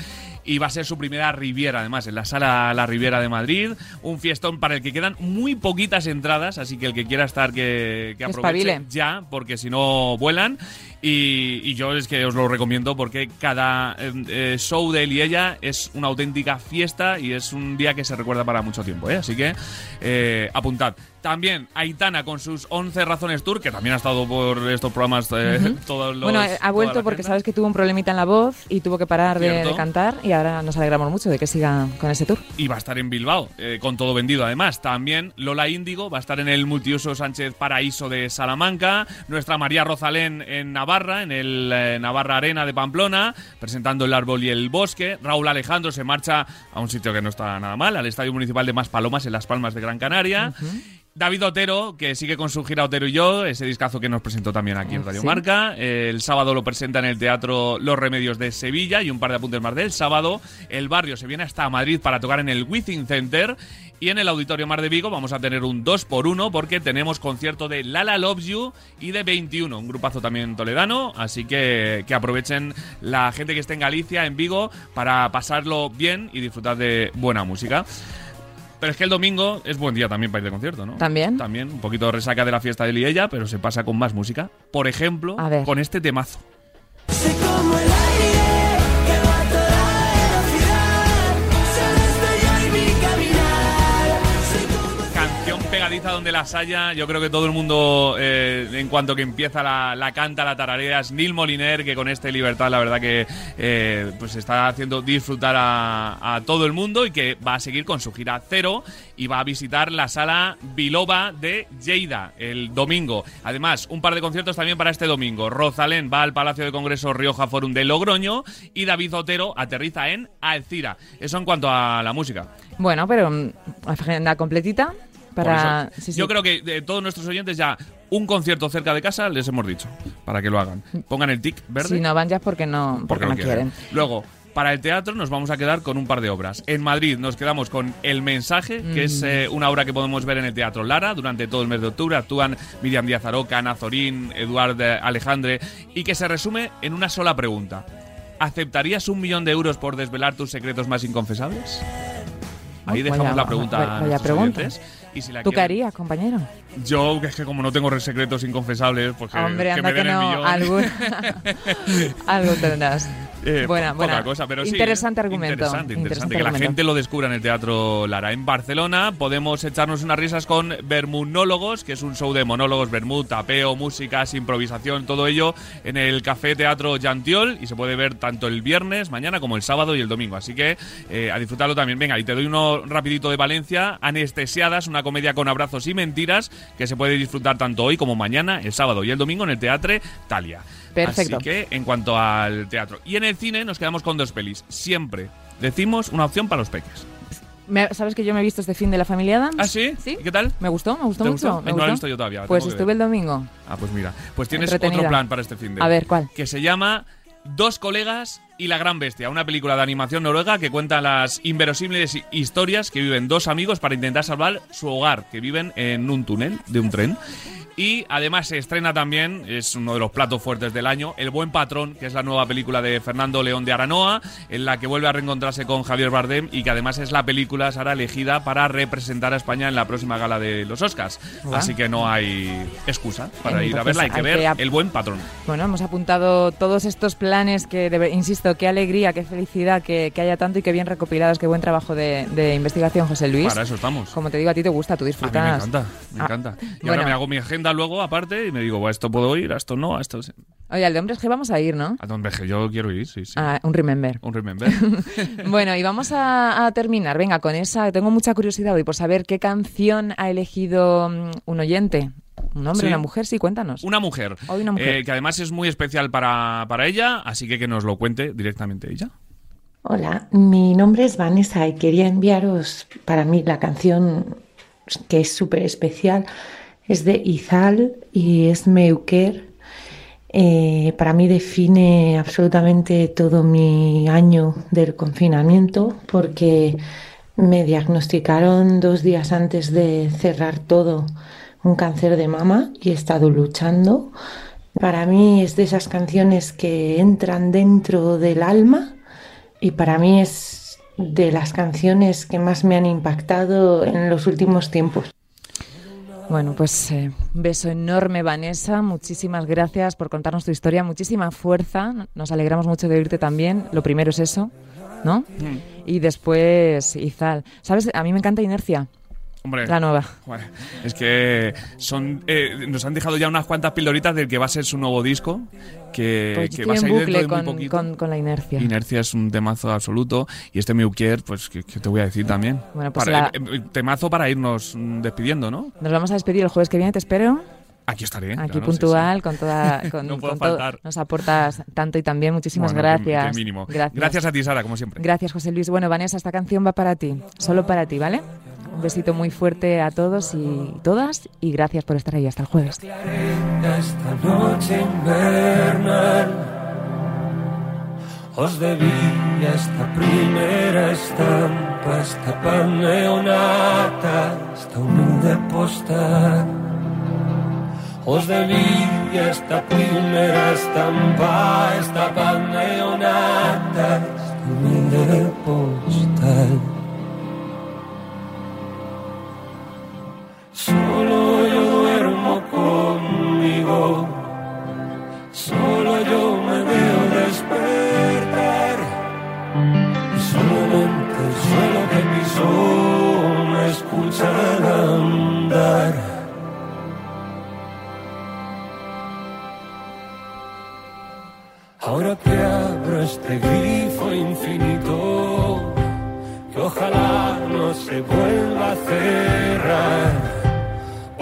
Y va a ser su primera Riviera, además, en la sala La Riviera de Madrid. Un fiestón para el que quedan muy poquitas entradas, así que el que quiera estar, que, que aproveche Espabile. ya, porque si no vuelan. Y, yo es que os lo recomiendo porque cada eh, eh, show de él y ella es una auténtica fiesta y es un día que se recuerda para mucho tiempo. ¿eh? Así que eh, apuntad. También Aitana con sus 11 razones tour, que también ha estado por estos programas eh, todos los. bueno, ha vuelto porque agenda. sabes que tuvo un problemita en la voz y tuvo que parar de, cantar y ahora nos alegramos mucho de que siga con ese tour. Y va a estar en Bilbao, eh, con todo vendido además. También Lola Índigo va a estar en el multiuso Sánchez Paraíso de Salamanca. Nuestra María Rosalén en Navarra, en el eh, Navarra Arena de Pamplona, presentando el árbol y el bosque. Raúl Alejandro se marcha a un sitio que no está nada mal, al Estadio Municipal de Maspalomas en Las Palmas de Gran Canaria. David Otero, que sigue con su gira Otero y yo, ese discazo que nos presentó también aquí en Radio Sí. Marca. El sábado lo presenta en el Teatro Los Remedios de Sevilla y un par de apuntes más del sábado. El barrio se viene hasta Madrid para tocar en el Within Center. Y en el Auditorio Mar de Vigo vamos a tener un 2x1 porque tenemos concierto de Lala Loves You y de 21, un grupazo también toledano. Así que que aprovechen la gente que esté en Galicia, en Vigo, para pasarlo bien y disfrutar de buena música. Pero es que el domingo es buen día también para ir de concierto, ¿no? ¿También? También, un poquito resaca de la fiesta de Liella, pero se pasa con más música. Por ejemplo, con este temazo. Sé como el Pegadiza donde las haya. Yo creo que todo el mundo, eh, en cuanto que empieza la, la canta, la tararea, es Neil Moliner, que con este Libertad, la verdad que eh, pues está haciendo disfrutar a, a todo el mundo y que va a seguir con su gira cero y va a visitar la sala Biloba de Lleida el domingo. Además, un par de conciertos también para este domingo. Rosalén va al Palacio de Congreso Rioja Forum de Logroño y David Otero aterriza en Alcira. Eso en cuanto a la música. Bueno, pero mm, agenda completita para... eso, sí, sí. Yo creo que de todos nuestros oyentes ya un concierto cerca de casa les hemos dicho para que lo hagan. Pongan el tic verde Si no van ya es porque no, porque no quieren. Luego, para el teatro nos vamos a quedar con un par de obras. En Madrid nos quedamos con El Mensaje, que es Mm. eh, una obra que podemos ver en el Teatro Lara durante todo el mes de octubre. Actúan Miriam Díaz Aroca, Ana Zorín, Eduard eh, Alejandre, y que se resume en una sola pregunta. ¿Aceptarías un millón de euros por desvelar tus secretos más inconfesables? Ahí Vaya- dejamos la pregunta vaya a nuestros pregunta. oyentes. Y si la ¿Tú qué harías, compañero? Yo, que es que como no tengo secretos inconfesables, pues que, Hombre, que anda me que, den el no. millón. Algún, algo tendrás. Eh, buena, poca buena. cosa, pero sí, interesante argumento. Interesante, interesante. interesante que la gente lo descubra en el Teatro Lara. En Barcelona podemos echarnos unas risas con Bermunólogos, que es un show de monólogos, bermud, tapeo, músicas, improvisación, todo ello en el Café Teatro Yantiol y se puede ver tanto el viernes, mañana, como el sábado y el domingo. Así que eh, a disfrutarlo también. Venga, y te doy uno rapidito de Valencia, Anestesiadas, una comedia con abrazos y mentiras que se puede disfrutar tanto hoy como mañana, el sábado y el domingo en el Teatre Talia. Perfecto. Así que en cuanto al teatro. Y en el cine nos quedamos con dos pelis. Siempre decimos una opción para los peques. Me- ¿Sabes que yo me he visto este fin de la familia Adams? ¿Ah, sí? Sí. ¿Y qué tal? Me gustó, me gustó ¿Te mucho. gustó? me No la he gustó. visto yo todavía, Pues tengo que estuve ver. el domingo. Ah, pues mira. Pues tienes Entretenida. otro plan para este fin de. A ver, ¿cuál? Que se llama Dos colegas y la gran bestia, una película de animación noruega que cuenta las inverosímiles hi- historias que viven dos amigos para intentar salvar su hogar, que viven en un túnel de un tren. Y además se estrena también, es uno de los platos fuertes del año, El Buen Patrón, que es la nueva película de Fernando León de Aranoa, en la que vuelve a reencontrarse con Javier Bardem y que además es la película, Sara, elegida para representar a España en la próxima gala de los Oscars. Así que no hay excusa para ir a verla, hay que hay ver que El Buen Patrón. Bueno, hemos apuntado todos estos planes que, debe- qué alegría, qué felicidad que, que haya tanto y qué bien recopilados, qué buen trabajo de, de investigación, José Luis. Para eso estamos. Como te digo, a ti te gusta, tú A mí disfrutas. me encanta, me Ah, encanta. Y bueno. ahora me hago mi agenda luego, aparte, y me digo, "Buah, esto puedo ir, a esto no, a esto... sí". Oye, al de hombres que vamos a ir, ¿no? A donde yo quiero ir, sí, sí. Ah, un remember. Un remember. Bueno, y vamos a, a terminar, venga, con esa. Tengo mucha curiosidad hoy por saber qué canción ha elegido mm, un oyente. ¿Un hombre, Sí. una mujer? Sí, cuéntanos. Una mujer. Hoy una mujer. eh, que además es muy especial para, para ella, así que que nos lo cuente directamente ella. Hola, mi nombre es Vanessa y quería enviaros para mí la canción que es súper especial. Es de Izal y es Meuquer. Eh, para mí define absolutamente todo mi año del confinamiento porque me diagnosticaron dos días antes de cerrar todo un cáncer de mama y he estado luchando. Para mí es de esas canciones que entran dentro del alma y para mí es de las canciones que más me han impactado en los últimos tiempos. Bueno, pues eh, un beso enorme, Vanessa. Muchísimas gracias por contarnos tu historia. Muchísima fuerza. Nos alegramos mucho de oírte también. Lo primero es eso, ¿no? Mm. Y después, Izal. ¿Sabes? A mí me encanta Inercia, Hombre, la nueva. Bueno, es que son eh, nos han dejado ya unas cuantas pildoritas del que va a ser su nuevo disco, que, Pues que va a salir bucle de con, con- con la Inercia. Inercia es un temazo absoluto y este Meuquier, pues que, te voy a decir también. Bueno, pues Para- la- eh, temazo para irnos despidiendo, ¿no? Nos vamos a despedir el jueves que viene, te espero. Aquí estaré. Aquí claro, puntual, sí. con toda. Con, No puedo con todo. faltar. Nos aportas tanto y también. Muchísimas Bueno, gracias. mínimo. Gracias. Gracias a ti, Sara, como siempre. Gracias, José Luis. Bueno, Vanessa, esta canción va para ti. Solo para ti, ¿vale? Un besito muy fuerte a todos y todas y gracias por estar ahí hasta el jueves. esta noche invernal os debía esta primera estampa, esta pan neonata, esta humilde postal. Os debía esta primera estampa, esta pan neonata, esta humilde postal. Solo yo duermo conmigo, solo yo me veo despertar. Y solamente el suelo que pisó me escucha andar. Ahora que abro este grifo infinito, que ojalá no se vuelva a cerrar,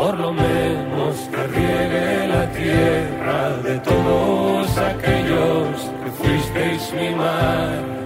por lo menos que riegue la tierra de todos aquellos que fuisteis mi mar,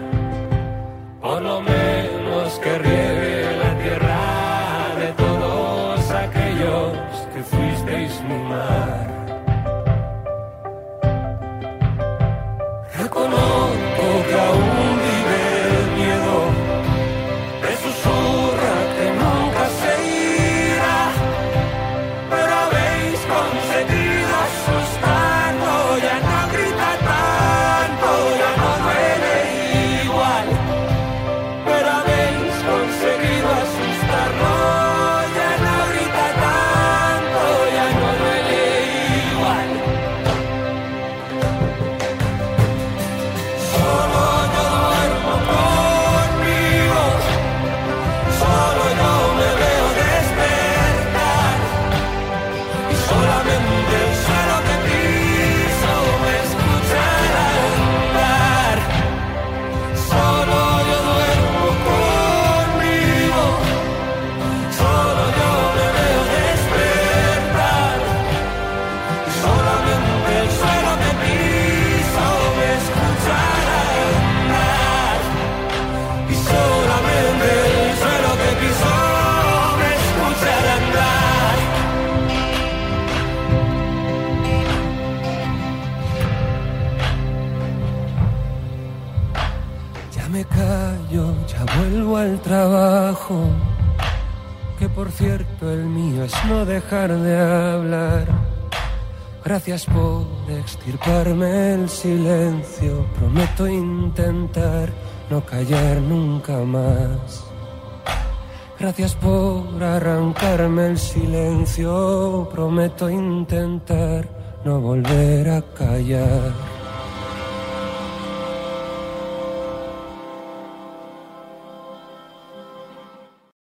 Gracias por extirparme el silencio. Prometo intentar no callar nunca más. Gracias por arrancarme el silencio. Prometo intentar no volver a callar.